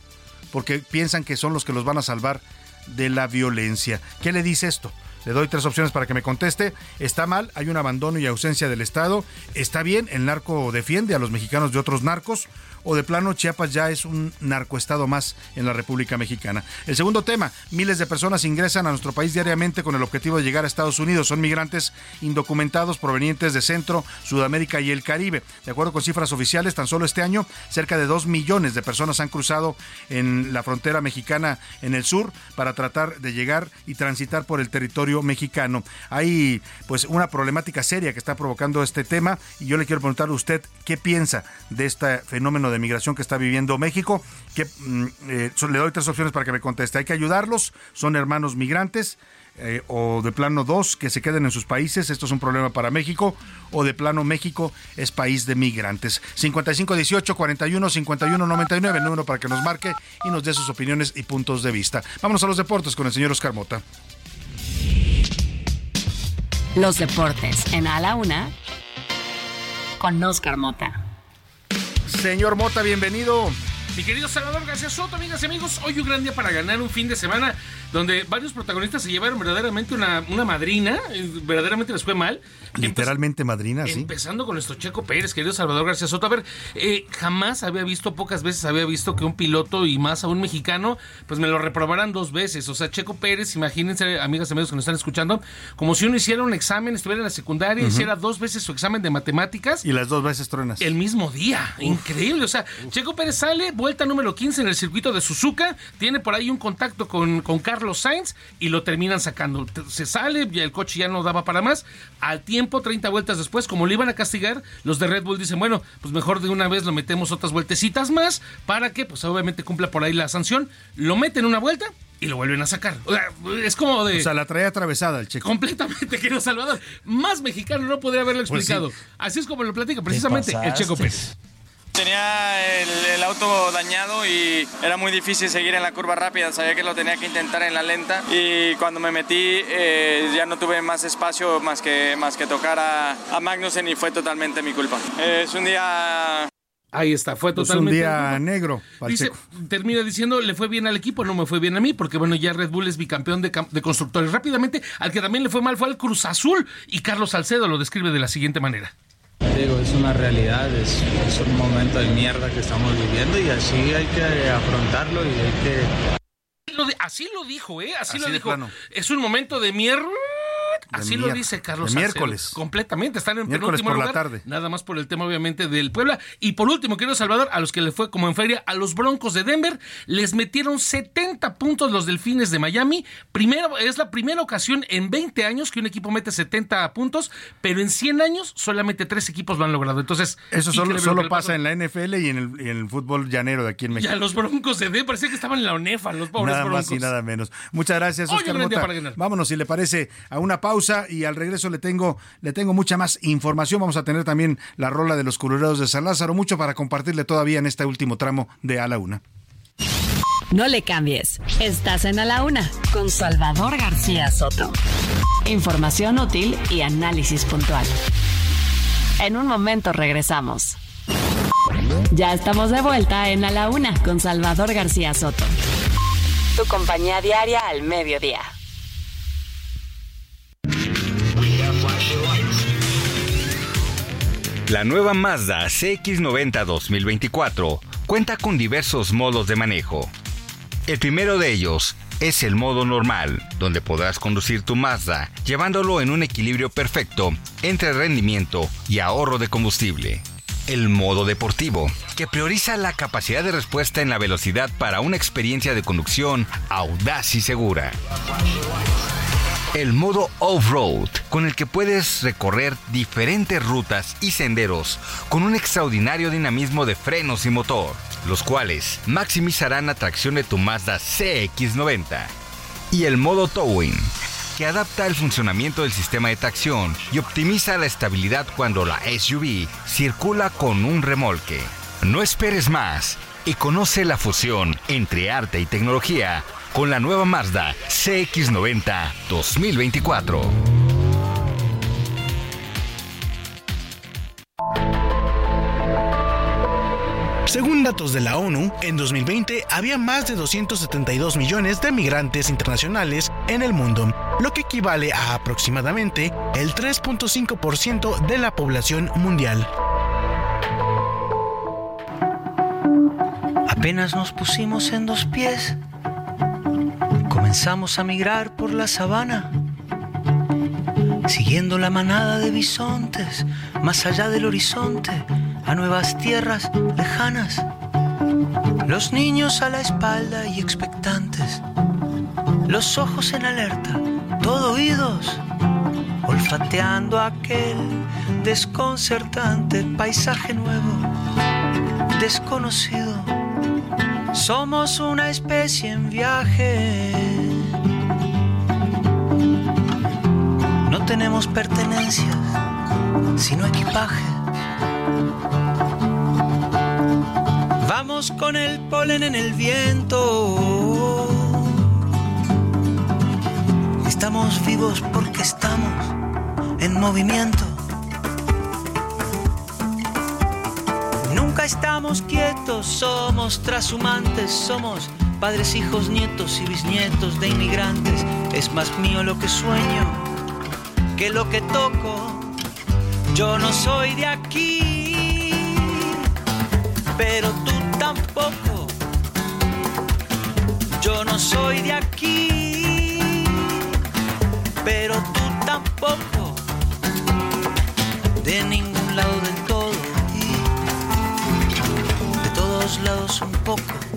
porque piensan que son los que los van a salvar de la violencia. ¿Qué le dice esto? Le doy tres opciones para que me conteste. Está mal, hay un abandono y ausencia del Estado. Está bien, el narco defiende a los mexicanos de otros narcos o de plano Chiapas ya es un narcoestado más en la República Mexicana. El segundo tema, miles de personas ingresan a nuestro país diariamente con el objetivo de llegar a Estados Unidos. Son migrantes indocumentados provenientes de Centro, Sudamérica y el Caribe. De acuerdo con cifras oficiales, tan solo este año cerca de dos millones de personas han cruzado en la frontera mexicana en el sur para tratar de llegar y transitar por el territorio territorio mexicano. Hay pues una problemática seria que está provocando este tema y yo le quiero preguntar a usted qué piensa de este fenómeno de migración que está viviendo México. Que, mm, eh, le doy tres opciones para que me conteste. Hay que ayudarlos, son hermanos migrantes. Eh, o de plano dos que se queden en sus países, esto es un problema para México, o de plano México es país de migrantes. 5518 41 51 99, el número para que nos marque y nos dé sus opiniones y puntos de vista. Vámonos a los deportes con el señor Oscar Mota. Los deportes en A la Una con Oscar Mota. Señor Mota, bienvenido. Mi querido Salvador García Soto, amigas y amigos, hoy un gran día para ganar un fin de semana donde varios protagonistas se llevaron verdaderamente una, una madrina, eh, verdaderamente les fue mal. Literalmente madrina, sí. Empezando con nuestro Checo Pérez, querido Salvador García Soto. A ver, eh, jamás había visto, pocas veces había visto que un piloto y más a un mexicano, pues me lo reprobaran dos veces. O sea, Checo Pérez, imagínense, amigas y amigos que nos están escuchando, como si uno hiciera un examen, estuviera en la secundaria, hiciera dos veces su examen de matemáticas. Y las dos veces truenas. El mismo día. Increíble. O sea, Checo Pérez sale, vuelta número 15 en el circuito de Suzuka, tiene por ahí un contacto con, con Carlos Sainz y lo terminan sacando. Se sale, y el coche ya no daba para más. Al tiempo, 30 vueltas después, como le iban a castigar, los de Red Bull dicen, bueno, pues mejor de una vez lo metemos otras vueltecitas más para que, pues obviamente cumpla por ahí la sanción. Lo meten una vuelta y lo vuelven a sacar. O sea, es como de. O sea, la traía atravesada el checo. Completamente, querido Salvador. Más mexicano no podría haberlo pues explicado. Así es como lo platica precisamente el Checo Pérez. Tenía el, auto dañado y era muy difícil seguir en la curva rápida, sabía que lo tenía que intentar en la lenta y cuando me metí eh, ya no tuve más espacio más que, más que tocar a, a Magnussen y fue totalmente mi culpa. es un día Ahí está, fue totalmente. un día negro. Dice, termina diciendo, le fue bien al equipo, no me fue bien a mí, porque bueno, ya Red Bull es bicampeón de, de constructores. Rápidamente, al que también le fue mal fue al Cruz Azul y Carlos Salcedo lo describe de la siguiente manera. Digo, es una realidad, es, un momento de mierda que estamos viviendo y así hay que afrontarlo y hay que... Así lo dijo, ¿eh? Así, lo dijo. Es un momento de mierda Así lo dice Carlos. De miércoles. completamente. Están en miércoles por la tarde. Nada más por el tema, obviamente, del Puebla. Y por último, quiero Salvador, a los que le fue como en feria, a los Broncos de Denver, les metieron 70 puntos los Delfines de Miami. Primero, es la primera ocasión en 20 años que un equipo mete 70 puntos, pero en 100 años solamente tres equipos lo han logrado. Entonces, eso solo, solo pasa en la NFL y en el, fútbol llanero de aquí en México. Ya los Broncos de Denver, parecía que estaban en la ONEFA, los pobres nada Broncos. Nada más y nada menos. Muchas gracias, Oscar Mota. Vámonos, si le parece, a una pausa y al regreso eso le tengo, le tengo mucha más información. Vamos a tener también la rola de los curuleros de San Lázaro, mucho para compartirle todavía en este último tramo de A la Una. No le cambies. Estás en A la Una con Salvador García Soto. Información útil y análisis puntual. En un momento regresamos. Ya estamos de vuelta en A la Una con Salvador García Soto. Tu compañía diaria al mediodía. La nueva Mazda CX90 2024 cuenta con diversos modos de manejo. El primero de ellos es el modo normal, donde podrás conducir tu Mazda llevándolo en un equilibrio perfecto entre rendimiento y ahorro de combustible. El modo deportivo, que prioriza la capacidad de respuesta en la velocidad para una experiencia de conducción audaz y segura el modo off-road, con el que puedes recorrer diferentes rutas y senderos con un extraordinario dinamismo de frenos y motor, los cuales maximizarán la tracción de tu Mazda CX90. Y el modo towing, que adapta el funcionamiento del sistema de tracción y optimiza la estabilidad cuando la SUV circula con un remolque. No esperes más y conoce la fusión entre arte y tecnología con la nueva Mazda CX90 2024. Según datos de la ONU, en 2020 había más de 272 millones de migrantes internacionales en el mundo, lo que equivale a aproximadamente el 3.5% de la población mundial. Apenas nos pusimos en dos pies comenzamos a migrar por la sabana, siguiendo la manada de bisontes, más allá del horizonte, a nuevas tierras lejanas. Los niños a la espalda y expectantes, los ojos en alerta, todo oídos, olfateando aquel desconcertante paisaje nuevo, desconocido. Somos una especie en viaje. No tenemos pertenencias, sino equipaje. Vamos con el polen en el viento. Estamos vivos porque estamos en movimiento. Nunca estamos quietos, somos trashumantes, somos padres, hijos, nietos y bisnietos de inmigrantes. Es más mío lo que sueño que lo que toco. Yo no soy de aquí, pero tú tampoco. Yo no soy de aquí, pero tú tampoco. De ningún lado del todo de todos lados un poco.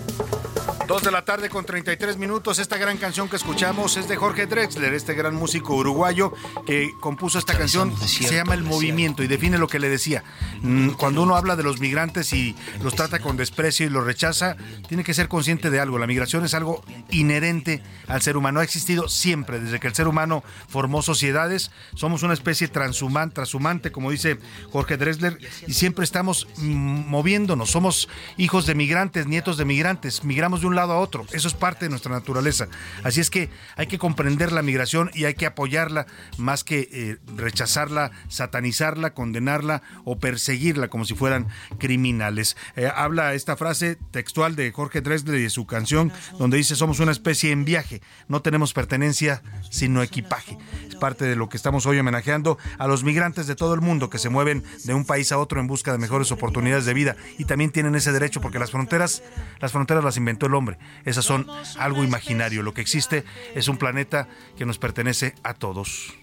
Dos de la tarde con 33 minutos. Esta gran canción que escuchamos es de Jorge Drexler, este gran músico uruguayo que compuso esta canción. Se llama El Movimiento y define lo que le decía. Mm, Cuando uno habla de los migrantes y los trata con desprecio y los rechaza, tiene que ser consciente de algo. La migración es algo inherente al ser humano. Ha existido siempre, desde que el ser humano formó sociedades. Somos una especie transhumante, transhumante, como dice Jorge Drexler, y siempre estamos mm, moviéndonos. Somos hijos de migrantes, nietos de migrantes. Migramos de un lado a otro. Eso es parte de nuestra naturaleza. Así es que hay que comprender la migración y hay que apoyarla más que eh, rechazarla, satanizarla, condenarla o perseguirla como si fueran criminales. Eh, habla esta frase textual de Jorge Dresler y de su canción donde dice somos una especie en viaje, no tenemos pertenencia sino equipaje. Es parte de lo que estamos hoy homenajeando a los migrantes de todo el mundo que se mueven de un país a otro en busca de mejores oportunidades de vida y también tienen ese derecho porque las fronteras, las fronteras las inventó el hombre. Esas son algo imaginario. Lo que existe es un planeta que nos pertenece a todos.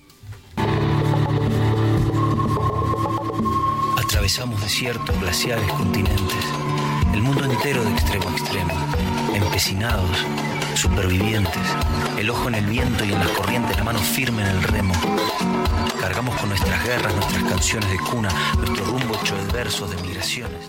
Atravesamos desiertos, glaciares, continentes, el mundo entero de extremo a extremo, empecinados, supervivientes, el ojo en el viento y en las corrientes, la mano firme en el remo. Cargamos con nuestras guerras, nuestras canciones de cuna, nuestro rumbo hecho de versos, de migraciones.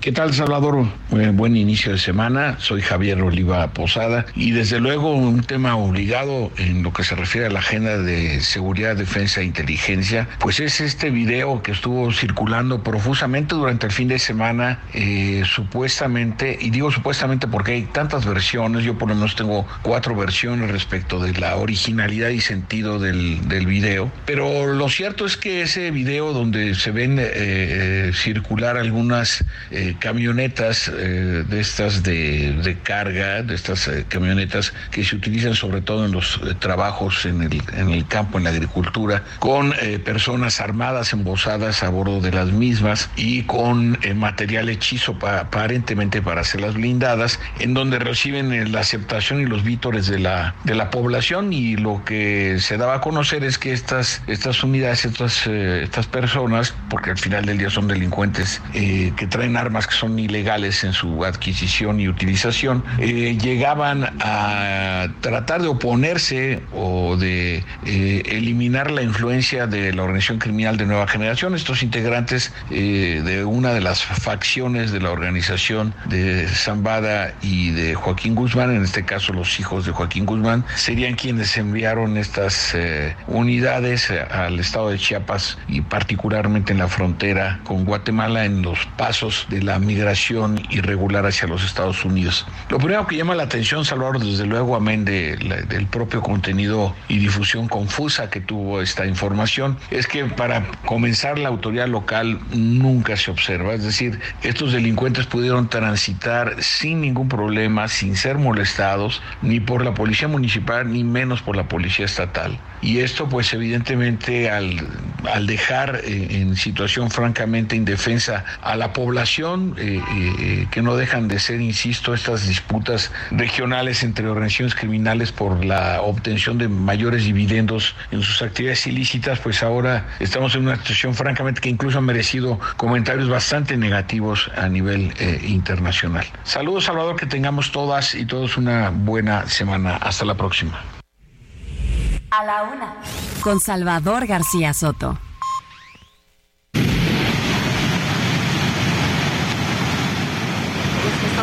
¿Qué tal, Salvador? Eh, buen inicio de semana. Soy Javier Oliva Posada y desde luego un tema obligado en lo que se refiere a la agenda de seguridad, defensa e inteligencia, pues es este video que estuvo circulando profusamente durante el fin de semana, eh, supuestamente, y digo supuestamente porque hay tantas versiones, yo por lo menos tengo cuatro versiones respecto de la originalidad y sentido del, video, pero lo cierto es que ese video donde se ven eh, eh, circular algunas eh, camionetas eh, de estas de, carga, de estas eh, camionetas que se utilizan sobre todo en los eh, trabajos en el, en el campo, en la agricultura, con personas armadas, embosadas a bordo de las mismas y con material hechizo pa- aparentemente para hacerlas blindadas, en donde reciben la aceptación y los vítores de la, de la población. Y lo que se daba a conocer es que estas, estas unidades, estas, estas personas, porque al final del día son delincuentes que traen armas que son ilegales en su adquisición y utilización, eh, llegaban a tratar de oponerse o de eh, eliminar la influencia de la organización criminal de nueva generación. Estos integrantes eh, de una de las facciones de la organización de Zambada y de Joaquín Guzmán, en este caso los hijos de Joaquín Guzmán, serían quienes enviaron estas unidades al estado de Chiapas y particularmente en la frontera con Guatemala en los pasos de la migración irregular hacia los Estados Unidos. Lo primero que llama la atención, Salvador, desde luego, amén de la- del propio contenido y difusión confusa que tuvo esta información, es que para comenzar la autoridad local nunca se observa, es decir, estos delincuentes pudieron transitar sin ningún problema, sin ser molestados, ni por la policía municipal, ni menos por la policía estatal. Y esto pues evidentemente al al dejar eh, en situación francamente indefensa a la población, que no dejan de ser, insisto, estas disputas regionales entre organizaciones criminales por la obtención de mayores dividendos en sus actividades ilícitas, pues ahora estamos en una situación francamente que incluso ha merecido comentarios bastante negativos a nivel internacional. Saludos, Salvador, que tengamos todas y todos una buena semana. Hasta la próxima. A la una. Con Salvador García Soto.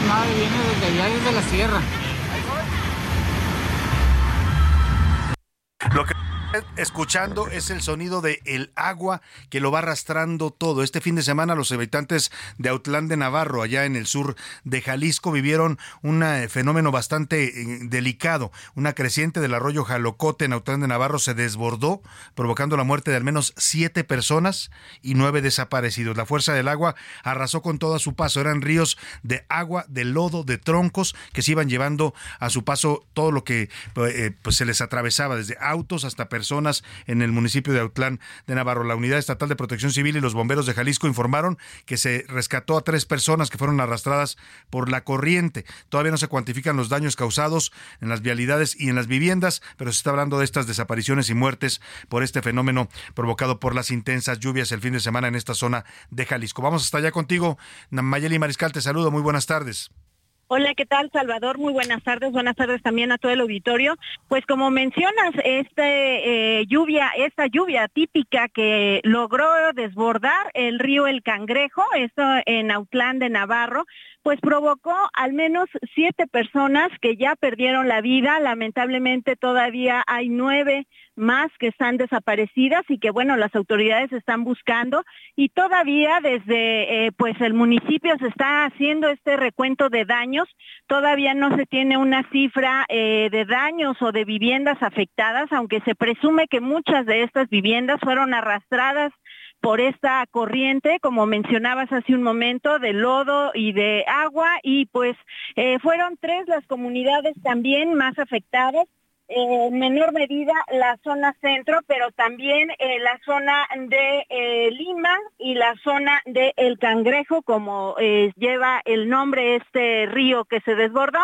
Nave viene desde allá, desde la sierra. Lo que escuchando es el sonido de el agua que lo va arrastrando todo. Este fin de semana los habitantes de Autlán de Navarro, allá en el sur de Jalisco, vivieron un eh, fenómeno bastante eh, delicado. Una creciente del arroyo Jalocote en Autlán de Navarro se desbordó, provocando la muerte de al menos siete personas y nueve desaparecidos. La fuerza del agua arrasó con todo a su paso. Eran ríos de agua, de lodo, de troncos que se iban llevando a su paso todo lo que eh, pues se les atravesaba, desde autos hasta personas personas en el municipio de Autlán de Navarro. La Unidad Estatal de Protección Civil y los bomberos de Jalisco informaron que se rescató a tres personas que fueron arrastradas por la corriente. Todavía no se cuantifican los daños causados en las vialidades y en las viviendas, pero se está hablando de estas desapariciones y muertes por este fenómeno provocado por las intensas lluvias el fin de semana en esta zona de Jalisco. Vamos hasta allá contigo. Mayeli Mariscal, te saludo. Muy buenas tardes. Hola, ¿qué tal, Salvador? Muy buenas tardes. Buenas tardes también a todo el auditorio. Pues como mencionas, este eh, lluvia, esta lluvia típica que logró desbordar el río El Cangrejo, esto en Autlán de Navarro, pues provocó al menos siete personas que ya perdieron la vida. Lamentablemente todavía hay nueve más que están desaparecidas y que bueno, las autoridades están buscando y todavía desde eh, pues el municipio se está haciendo este recuento de daños. Todavía no se tiene una cifra eh, de daños o de viviendas afectadas, aunque se presume que muchas de estas viviendas fueron arrastradas por esta corriente, como mencionabas hace un momento, de lodo y de agua, y pues eh, fueron tres las comunidades también más afectadas. en menor medida la zona centro, pero también eh, la zona de eh, Lima y la zona de El Cangrejo, como lleva el nombre este río que se desbordó.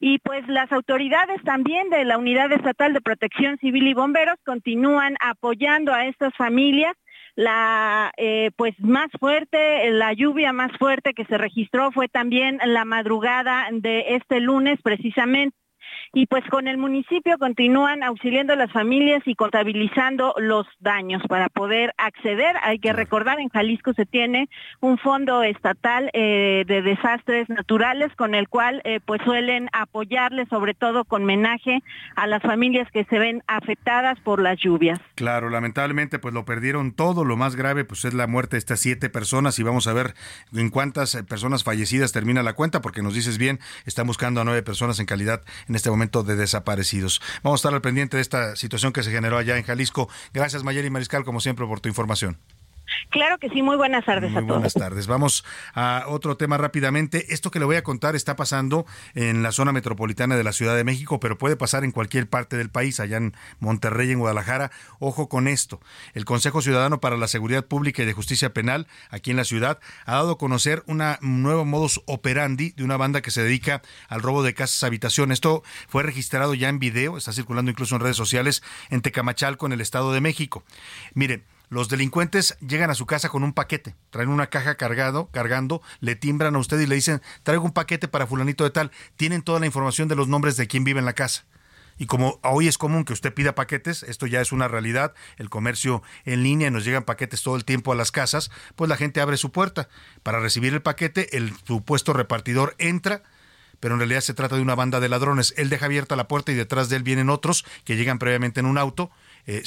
Y pues las autoridades también de la Unidad Estatal de Protección Civil y Bomberos continúan apoyando a estas familias la eh, pues más fuerte, la lluvia más fuerte que se registró fue también la madrugada de este lunes precisamente y pues con el municipio continúan auxiliando a las familias y contabilizando los daños para poder acceder. Hay que recordar, en Jalisco se tiene un fondo estatal eh, de desastres naturales con el cual eh, pues suelen apoyarle sobre todo con menaje a las familias que se ven afectadas por las lluvias. Claro, lamentablemente pues lo perdieron todo. Lo más grave pues es la muerte de estas siete personas y vamos a ver en cuántas eh, personas fallecidas termina la cuenta porque nos dices bien, están buscando a nueve personas en calidad en este momento de desaparecidos. Vamos a estar al pendiente de esta situación que se generó allá en Jalisco. Gracias Mayeli Mariscal, como siempre, por tu información. Claro que sí, muy buenas tardes a todos. Buenas tardes. Vamos a otro tema rápidamente. Esto que le voy a contar está pasando en la zona metropolitana de la Ciudad de México, pero puede pasar en cualquier parte del país, allá en Monterrey, en Guadalajara. Ojo con esto. El Consejo Ciudadano para la Seguridad Pública y de Justicia Penal, aquí en la ciudad, ha dado a conocer una nuevo modus operandi de una banda que se dedica al robo de casas habitación. Esto fue registrado ya en video, está circulando incluso en redes sociales en Tecamachalco, en el Estado de México. Miren, los delincuentes llegan a su casa con un paquete, traen una caja cargado, cargando, le timbran a usted y le dicen, traigo un paquete para fulanito de tal. Tienen toda la información de los nombres de quien vive en la casa. Y como hoy es común que usted pida paquetes, esto ya es una realidad, el comercio en línea nos llegan paquetes todo el tiempo a las casas, pues la gente abre su puerta. Para recibir el paquete, el supuesto repartidor entra, pero en realidad se trata de una banda de ladrones. Él deja abierta la puerta y detrás de él vienen otros que llegan previamente en un auto eh,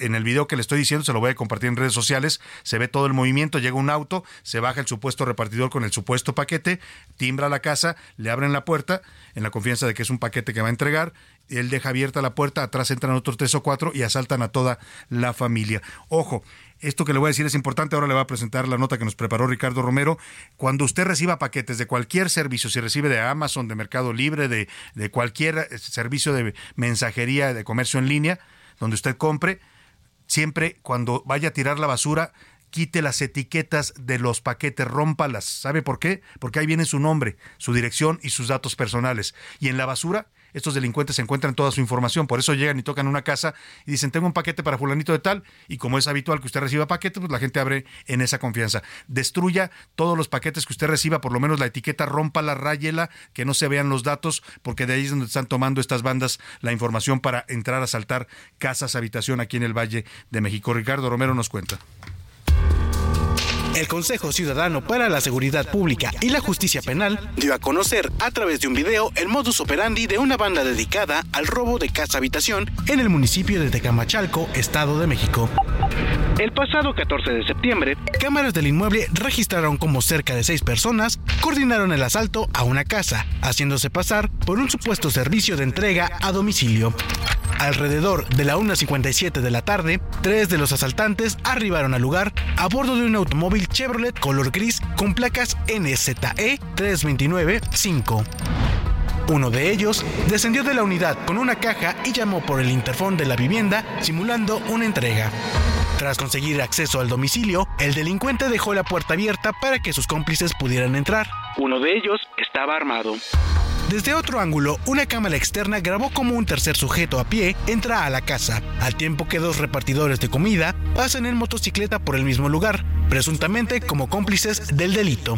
en el video que le estoy diciendo, se lo voy a compartir en redes sociales, se ve todo el movimiento, llega un auto, se baja el supuesto repartidor con el supuesto paquete, timbra la casa, le abren la puerta, en la confianza de que es un paquete que va a entregar, él deja abierta la puerta, atrás entran otros tres o cuatro y asaltan a toda la familia. Ojo, esto que le voy a decir es importante, ahora le voy a presentar la nota que nos preparó Ricardo Romero. Cuando usted reciba paquetes de cualquier servicio, si recibe de Amazon, de Mercado Libre, de, de cualquier servicio de mensajería, de comercio en línea, donde usted compre, siempre cuando vaya a tirar la basura, quite las etiquetas de los paquetes, rómpalas. ¿Sabe por qué? Porque ahí viene su nombre, su dirección y sus datos personales. Y en la basura, estos delincuentes encuentran toda su información. Por eso llegan y tocan una casa y dicen, tengo un paquete para fulanito de tal. Y como es habitual que usted reciba paquetes, pues la gente abre en esa confianza. Destruya todos los paquetes que usted reciba, por lo menos la etiqueta, rómpala, ráyela, que no se vean los datos, porque de ahí es donde están tomando estas bandas la información para entrar a saltar casas, habitación aquí en el Valle de México. Ricardo Romero nos cuenta. El Consejo Ciudadano para la Seguridad Pública y la Justicia Penal dio a conocer a través de un video el modus operandi de una banda dedicada al robo de casa-habitación en el municipio de Tecamachalco, Estado de México. El pasado 14 de septiembre, cámaras del inmueble registraron como cerca de seis personas coordinaron el asalto a una casa, haciéndose pasar por un supuesto servicio de entrega a domicilio. Alrededor de la 1.57 de la tarde, tres de los asaltantes arribaron al lugar a bordo de un automóvil Chevrolet color gris con placas NZE 329-5. Uno de ellos descendió de la unidad con una caja y llamó por el interfón de la vivienda simulando una entrega. Tras conseguir acceso al domicilio, el delincuente dejó la puerta abierta para que sus cómplices pudieran entrar. Uno de ellos estaba armado. Desde otro ángulo, una cámara externa grabó como un tercer sujeto a pie entra a la casa, al tiempo que dos repartidores de comida pasan en motocicleta por el mismo lugar, presuntamente como cómplices del delito.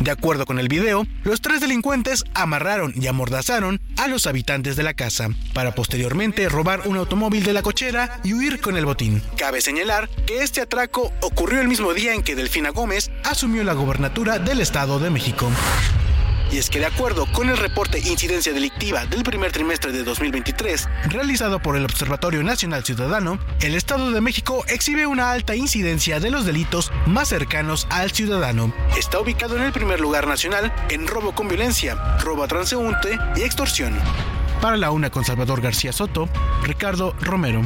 De acuerdo con el video, los tres delincuentes amarraron y amordazaron a los habitantes de la casa, para posteriormente robar un automóvil de la cochera y huir con el botín. Cabe señalar que este atraco ocurrió el mismo día en que Delfina Gómez asumió la gobernatura del Estado de México. Y es que de acuerdo con el reporte Incidencia Delictiva del primer trimestre de 2023, realizado por el Observatorio Nacional Ciudadano, el Estado de México exhibe una alta incidencia de los delitos más cercanos al ciudadano. Está ubicado en el primer lugar nacional en robo con violencia, robo a transeúnte y extorsión. Para la una con Salvador García Soto, Ricardo Romero.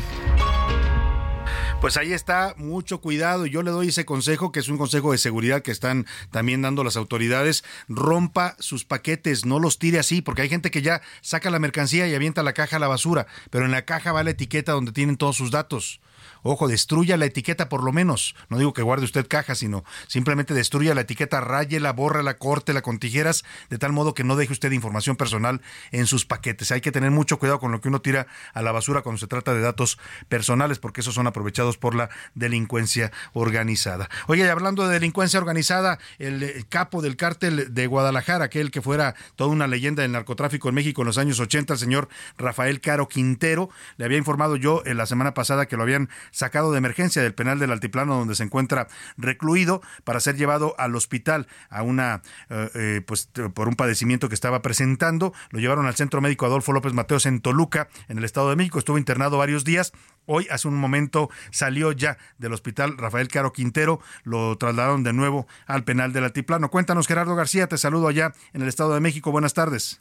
Pues ahí está, mucho cuidado. Yo le doy ese consejo, que es un consejo de seguridad que están también dando las autoridades. Rompa sus paquetes, no los tire así, porque hay gente que ya saca la mercancía y avienta la caja a la basura, pero en la caja va la etiqueta donde tienen todos sus datos. Ojo, destruya la etiqueta por lo menos. No digo que guarde usted caja, sino simplemente destruya la etiqueta, ráyela, bórrala, córtela con tijeras, de tal modo que no deje usted información personal en sus paquetes. Hay que tener mucho cuidado con lo que uno tira a la basura cuando se trata de datos personales, porque esos son aprovechados por la delincuencia organizada. Oye, hablando de delincuencia organizada, el capo del cártel de Guadalajara, aquel que fuera toda una leyenda del narcotráfico en México en los años 80, el señor Rafael Caro Quintero, le había informado yo en la semana pasada que lo habían sacado de emergencia del penal del Altiplano donde se encuentra recluido para ser llevado al hospital a una eh, eh, pues por un padecimiento que estaba presentando. Lo llevaron al Centro Médico Adolfo López Mateos en Toluca, en el Estado de México. Estuvo internado varios días. Hoy, hace un momento, salió ya del hospital Rafael Caro Quintero. Lo trasladaron de nuevo al penal del Altiplano. Cuéntanos, Gerardo García. Te saludo allá en el Estado de México. Buenas tardes.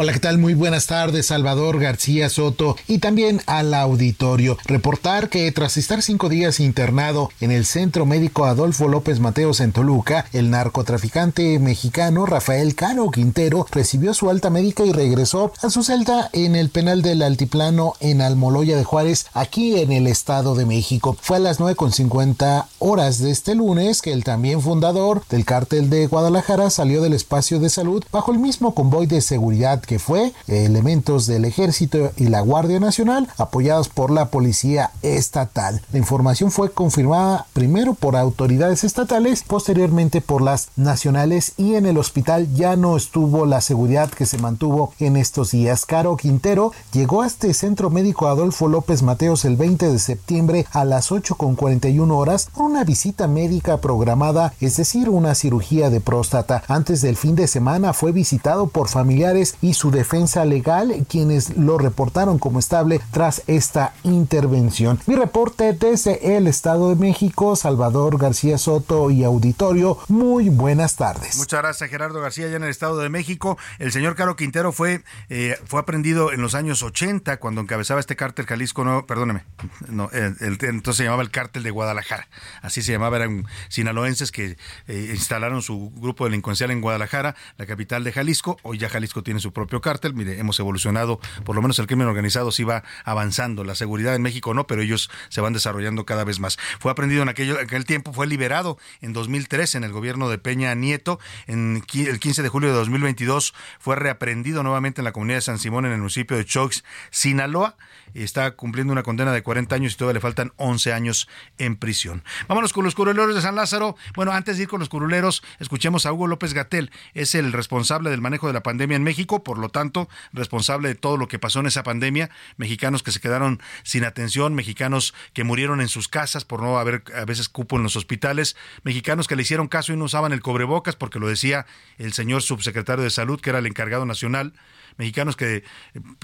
Hola, ¿qué tal? Muy buenas tardes, Salvador García Soto y también al auditorio. Reportar que tras estar cinco días internado en el Centro Médico Adolfo López Mateos en Toluca, el narcotraficante mexicano Rafael Caro Quintero recibió su alta médica y regresó a su celda en el penal del Altiplano en Almoloya de Juárez, aquí en el Estado de México. Fue a las 9.50 horas de este lunes que el también fundador del cártel de Guadalajara salió del espacio de salud bajo el mismo convoy de seguridad que fue elementos del ejército y la Guardia Nacional apoyados por la policía estatal. La información fue confirmada primero por autoridades estatales, posteriormente por las nacionales y en el hospital ya no estuvo la seguridad que se mantuvo en estos días. Caro Quintero llegó a este centro médico Adolfo López Mateos el 20 de septiembre a las 8.41 horas por una visita médica programada, es decir, una cirugía de próstata. Antes del fin de semana fue visitado por familiares y su defensa legal, quienes lo reportaron como estable tras esta intervención. Mi reporte desde el Estado de México, Salvador García Soto y auditorio, muy buenas tardes. Muchas gracias Gerardo García, ya en el Estado de México. El señor Caro Quintero fue, eh, fue aprendido en los años 80 cuando encabezaba este cártel Jalisco, no, perdóneme, no, entonces se llamaba el cártel de Guadalajara, así se llamaba, eran sinaloenses que eh, instalaron su grupo delincuencial en Guadalajara, la capital de Jalisco, hoy ya Jalisco tiene su propio cártel. Mire, hemos evolucionado, por lo menos el crimen organizado sí va avanzando, la seguridad en México no, pero ellos se van desarrollando cada vez más. Fue aprendido en aquel, aquel tiempo, fue liberado en 2003 en el gobierno de Peña Nieto. En el 15 de julio de 2022 fue reaprendido nuevamente en la comunidad de San Simón, en el municipio de Choix, Sinaloa está cumpliendo una condena de 40 años y todavía le faltan 11 años en prisión. Vámonos con los curuleros de San Lázaro. Bueno, antes de ir con los curuleros, escuchemos a Hugo López Gatel. Es el responsable del manejo de la pandemia en México, por lo tanto, responsable de todo lo que pasó en esa pandemia. Mexicanos que se quedaron sin atención, mexicanos que murieron en sus casas por no haber a veces cupo en los hospitales, mexicanos que le hicieron caso y no usaban el cobrebocas porque lo decía el señor subsecretario de Salud, que era el encargado nacional mexicanos que eh,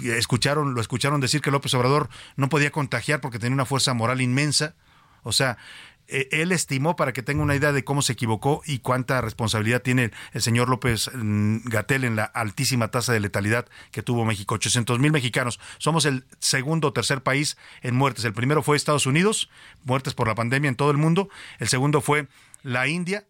escucharon, lo escucharon decir que López Obrador no podía contagiar porque tenía una fuerza moral inmensa. O sea, eh, él estimó, para que tenga una idea de cómo se equivocó y cuánta responsabilidad tiene el señor López mm, Gatel en la altísima tasa de letalidad que tuvo México. 800 mil mexicanos. Somos el segundo o tercer país en muertes. El primero fue Estados Unidos, muertes por la pandemia en todo el mundo. El segundo fue la India,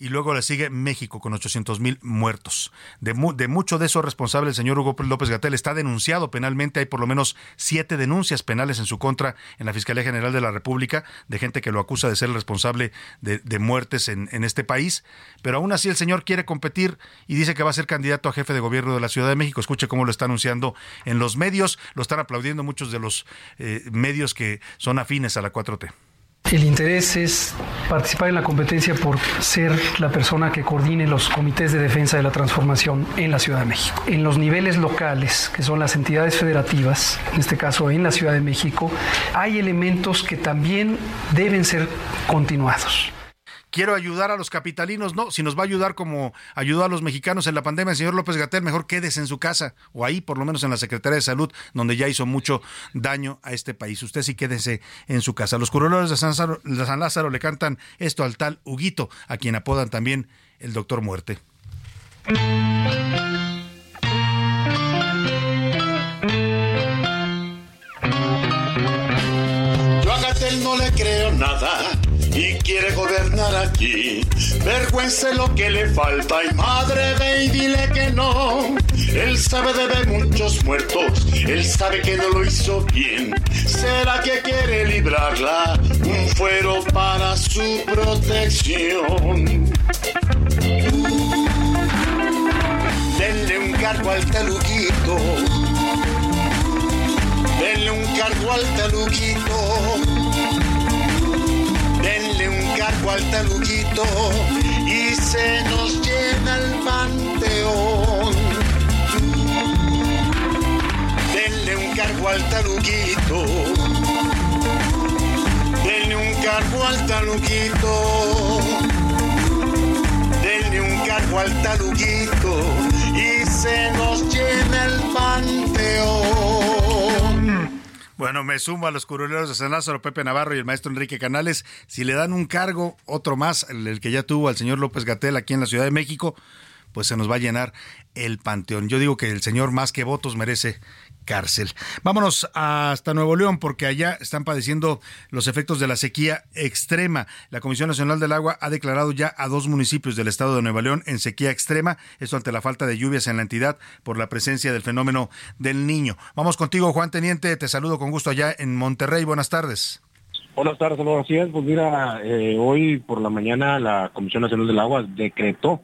y luego le sigue México con 800 mil muertos. De, de mucho de eso responsable el señor Hugo López Gatel está denunciado penalmente. Hay por lo menos siete denuncias penales en su contra en la Fiscalía General de la República de gente que lo acusa de ser el responsable de, muertes en, en, este país. Pero aún así el señor quiere competir y dice que va a ser candidato a jefe de gobierno de la Ciudad de México. Escuche cómo lo está anunciando en los medios. Lo están aplaudiendo muchos de los eh, medios que son afines a la 4T. El interés es participar en la competencia por ser la persona que coordine los comités de defensa de la transformación en la Ciudad de México. En los niveles locales, que son las entidades federativas, en este caso en la Ciudad de México, hay elementos que también deben ser continuados quiero ayudar a los capitalinos. No, si nos va a ayudar como ayudó a los mexicanos en la pandemia, el señor López Gatel, mejor quédese en su casa o ahí, por lo menos en la Secretaría de Salud, donde ya hizo mucho daño a este país. Usted sí quédese en su casa. Los curuleros de San, Lázaro, de San Lázaro le cantan esto al tal Huguito, a quien apodan también el Doctor Muerte. Yo a Gatel no le creo nada y quiere gobernar aquí. Vergüenza lo que le falta y madre ve y dile que no. Él sabe de ver muchos muertos, él sabe que no lo hizo bien. ¿Será que quiere librarla? Un fuero para su protección. Denle un cargo al taluquito. Denle un cargo al taluquito denle un cargo al taluquito y se nos llena el panteón. Denle un cargo al taluquito, denle un cargo al taluquito, denle un cargo al taluquito y se nos llena el panteón. Bueno, me sumo a los curuleros de San Lázaro, Pepe Navarro y el maestro Enrique Canales. Si le dan un cargo, otro más, el, que ya tuvo al señor López Gatel aquí en la Ciudad de México, pues se nos va a llenar el panteón. Yo digo que el señor más que votos merece cárcel. Vámonos hasta Nuevo León porque allá están padeciendo los efectos de la sequía extrema. La Comisión Nacional del Agua ha declarado ya a dos municipios del estado de Nuevo León en sequía extrema, esto ante la falta de lluvias en la entidad por la presencia del fenómeno del niño. Vamos contigo, Juan Teniente, te saludo con gusto allá en Monterrey. Buenas tardes. Buenas tardes, saludos. Así es, pues mira, eh, hoy por la mañana la Comisión Nacional del Agua decretó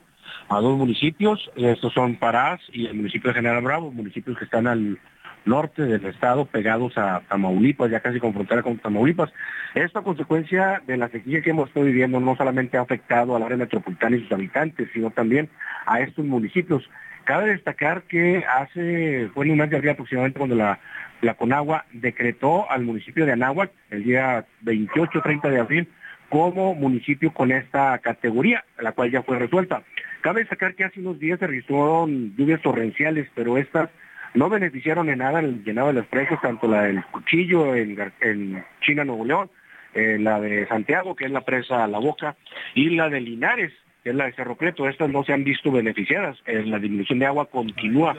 a dos municipios, estos son Parás y el municipio de General Bravo, municipios que están al norte del estado, pegados a Tamaulipas, ya casi con frontera con Tamaulipas. Esta consecuencia de la sequía que hemos estado viviendo no solamente ha afectado al área metropolitana y sus habitantes, sino también a estos municipios. Cabe destacar que hace, fue en un mes de abril aproximadamente cuando la, la Conagua decretó al municipio de Anáhuac el día 28-30 de abril como municipio con esta categoría, la cual ya fue resuelta. Cabe destacar que hace unos días se registraron lluvias torrenciales, pero estas no beneficiaron en nada el llenado de los precios, tanto la del Cuchillo en, China, Nuevo León, eh, la de Santiago, que es la presa La Boca, y la de Linares, que es la de Cerro Preto, estas no se han visto beneficiadas. Eh, la disminución de agua continúa.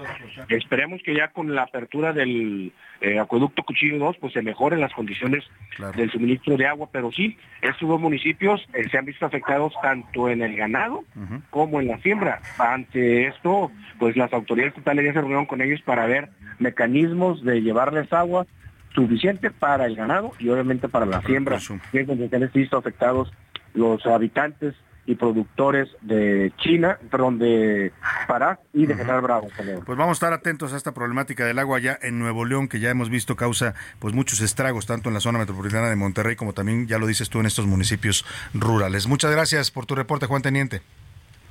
Esperemos que ya con la apertura del eh, acueducto Cuchillo 2, pues se mejoren las condiciones del suministro de agua, pero sí, estos dos municipios eh, se han visto afectados tanto en el ganado como en la siembra. Ante esto, pues las autoridades estatales ya se reunieron con ellos para ver mecanismos de llevarles agua suficiente para el ganado y obviamente para la siembra. Es donde se han visto afectados los habitantes y productores de China, perdón, de Pará y de General Bravo. Pues vamos a estar atentos a esta problemática del agua allá en Nuevo León, que ya hemos visto causa pues muchos estragos, tanto en la zona metropolitana de Monterrey como también, ya lo dices tú, en estos municipios rurales. Muchas gracias por tu reporte, Juan Teniente.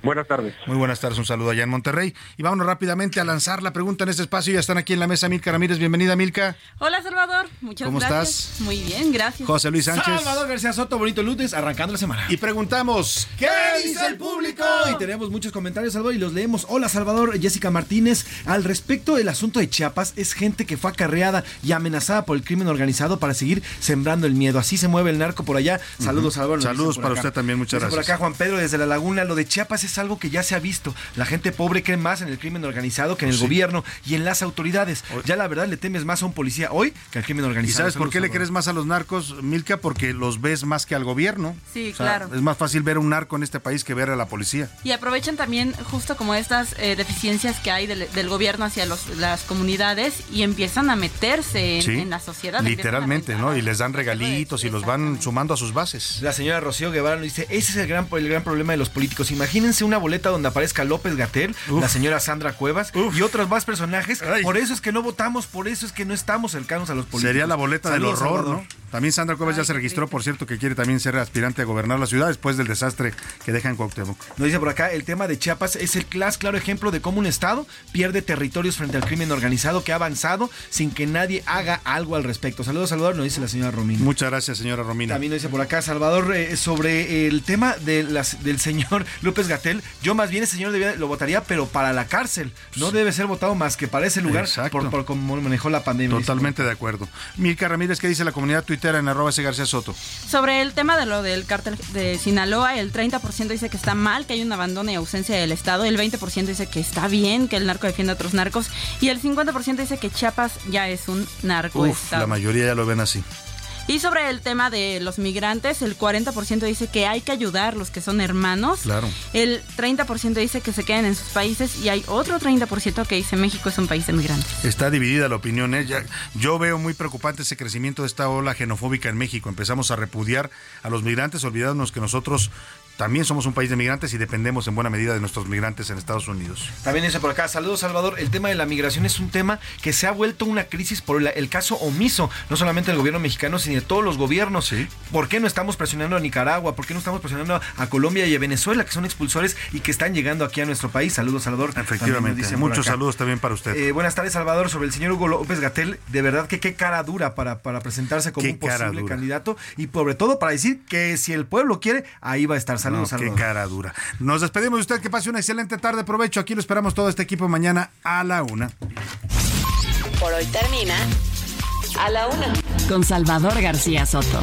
Buenas tardes. Muy buenas tardes, un saludo allá en Monterrey. Y vámonos rápidamente a lanzar la pregunta en este espacio. Ya están aquí en la mesa Milka Ramírez. Bienvenida, Milka. Hola, Salvador. Muchas ¿Cómo gracias. estás? Muy bien, gracias. José Luis Sánchez. Salvador García Soto, bonito lunes, arrancando la semana. Y preguntamos, ¿qué dice el público? Y tenemos muchos comentarios, Salvador, y los leemos. Hola, Salvador, Jessica Martínez. Al respecto del asunto de Chiapas, es gente que fue acarreada y amenazada por el crimen organizado para seguir sembrando el miedo. Así se mueve el narco por allá. Saludos, Salvador. nos Saludos dicen por para acá. usted también, muchas gracias. Por acá, Juan Pedro, desde la laguna. Lo de Chiapas es algo que ya se ha visto. La gente pobre cree más en el crimen organizado que en el Pues Sí. gobierno y en las autoridades. Ya la verdad le temes más a un policía hoy que al crimen ¿Y organizado. sabes por qué le crees más a los narcos, Milka? Porque los ves más que al gobierno. Sí, O sea, claro. Es más fácil ver un narco en este país que ver a la policía. Y aprovechan también justo como estas eh, deficiencias que hay del, del gobierno hacia los- las comunidades y empiezan a meterse en, Sí. en la sociedad. Literalmente, ¿no? Y les dan regalitos y los van sumando a sus bases. La señora Rocío Guevara nos dice, ese es el gran, el gran problema de los políticos. Imagínense una boleta donde aparezca López Gatel, la señora Sandra Cuevas y otros más personajes. Por eso es que no votamos, por eso es que no estamos cercanos a los políticos. Sería la boleta Saludos, del horror, Salvador. ¿no? También Sandra Cuevas ya se registró, por cierto, que quiere también ser aspirante a gobernar la ciudad después del desastre que deja en Cuauhtémoc. Nos dice por acá, el tema de Chiapas es el clas- claro ejemplo de cómo un Estado pierde territorios frente al crimen organizado que ha avanzado sin que nadie haga algo al respecto. Saludos, Salvador, nos dice la señora Romina. Muchas gracias, señora Romina. También nos dice por acá, Salvador, eh, sobre el tema de las, del señor López Gatel. Yo más bien ese señor debía- lo votaría, pero para la cárcel. No debe ser votado más que para ese lugar Exacto. por, por cómo manejó la pandemia. Totalmente de acuerdo. Milka Ramírez, ¿qué dice la comunidad en arroba ese García Soto? Sobre el tema de lo del cártel de Sinaloa, el 30% dice que está mal, que hay un abandono y ausencia del Estado, el 20% dice que está bien, que el narco defiende a otros narcos, y el 50% dice que Chiapas ya es un narco Uf, la mayoría ya lo ven así. Y sobre el tema de los migrantes, el 40% dice que hay que ayudar los que son hermanos. Claro. El 30% dice que se queden en sus países y hay otro 30% que dice México es un país de migrantes. Está dividida la opinión. ¿eh? Ya- yo veo muy preocupante ese crecimiento de esta ola xenofóbica en México. Empezamos a repudiar a los migrantes, olvidándonos que nosotros también somos un país de migrantes y dependemos en buena medida de nuestros migrantes en Estados Unidos. También dice por acá, saludos Salvador, el tema de la migración es un tema que se ha vuelto una crisis por el, el caso omiso, no solamente del gobierno mexicano, sino de todos los gobiernos. ¿Por qué no estamos presionando a Nicaragua? ¿Por qué no estamos presionando a Colombia y a Venezuela, que son expulsores y que están llegando aquí a nuestro país? Saludos Salvador. Efectivamente. dicen por Muchos saludos también para usted. Eh, buenas tardes, Salvador. Sobre el señor Hugo López Gatel, de verdad que qué cara dura para, para presentarse como Qué un posible candidato y sobre todo para decir que si el pueblo quiere, ahí va a estar. Saludos, No, qué cara dura. Nos despedimos de usted. Que pase una excelente tarde. Provecho. Aquí lo esperamos todo este equipo mañana a la una. Por hoy termina a la una con Salvador García Soto.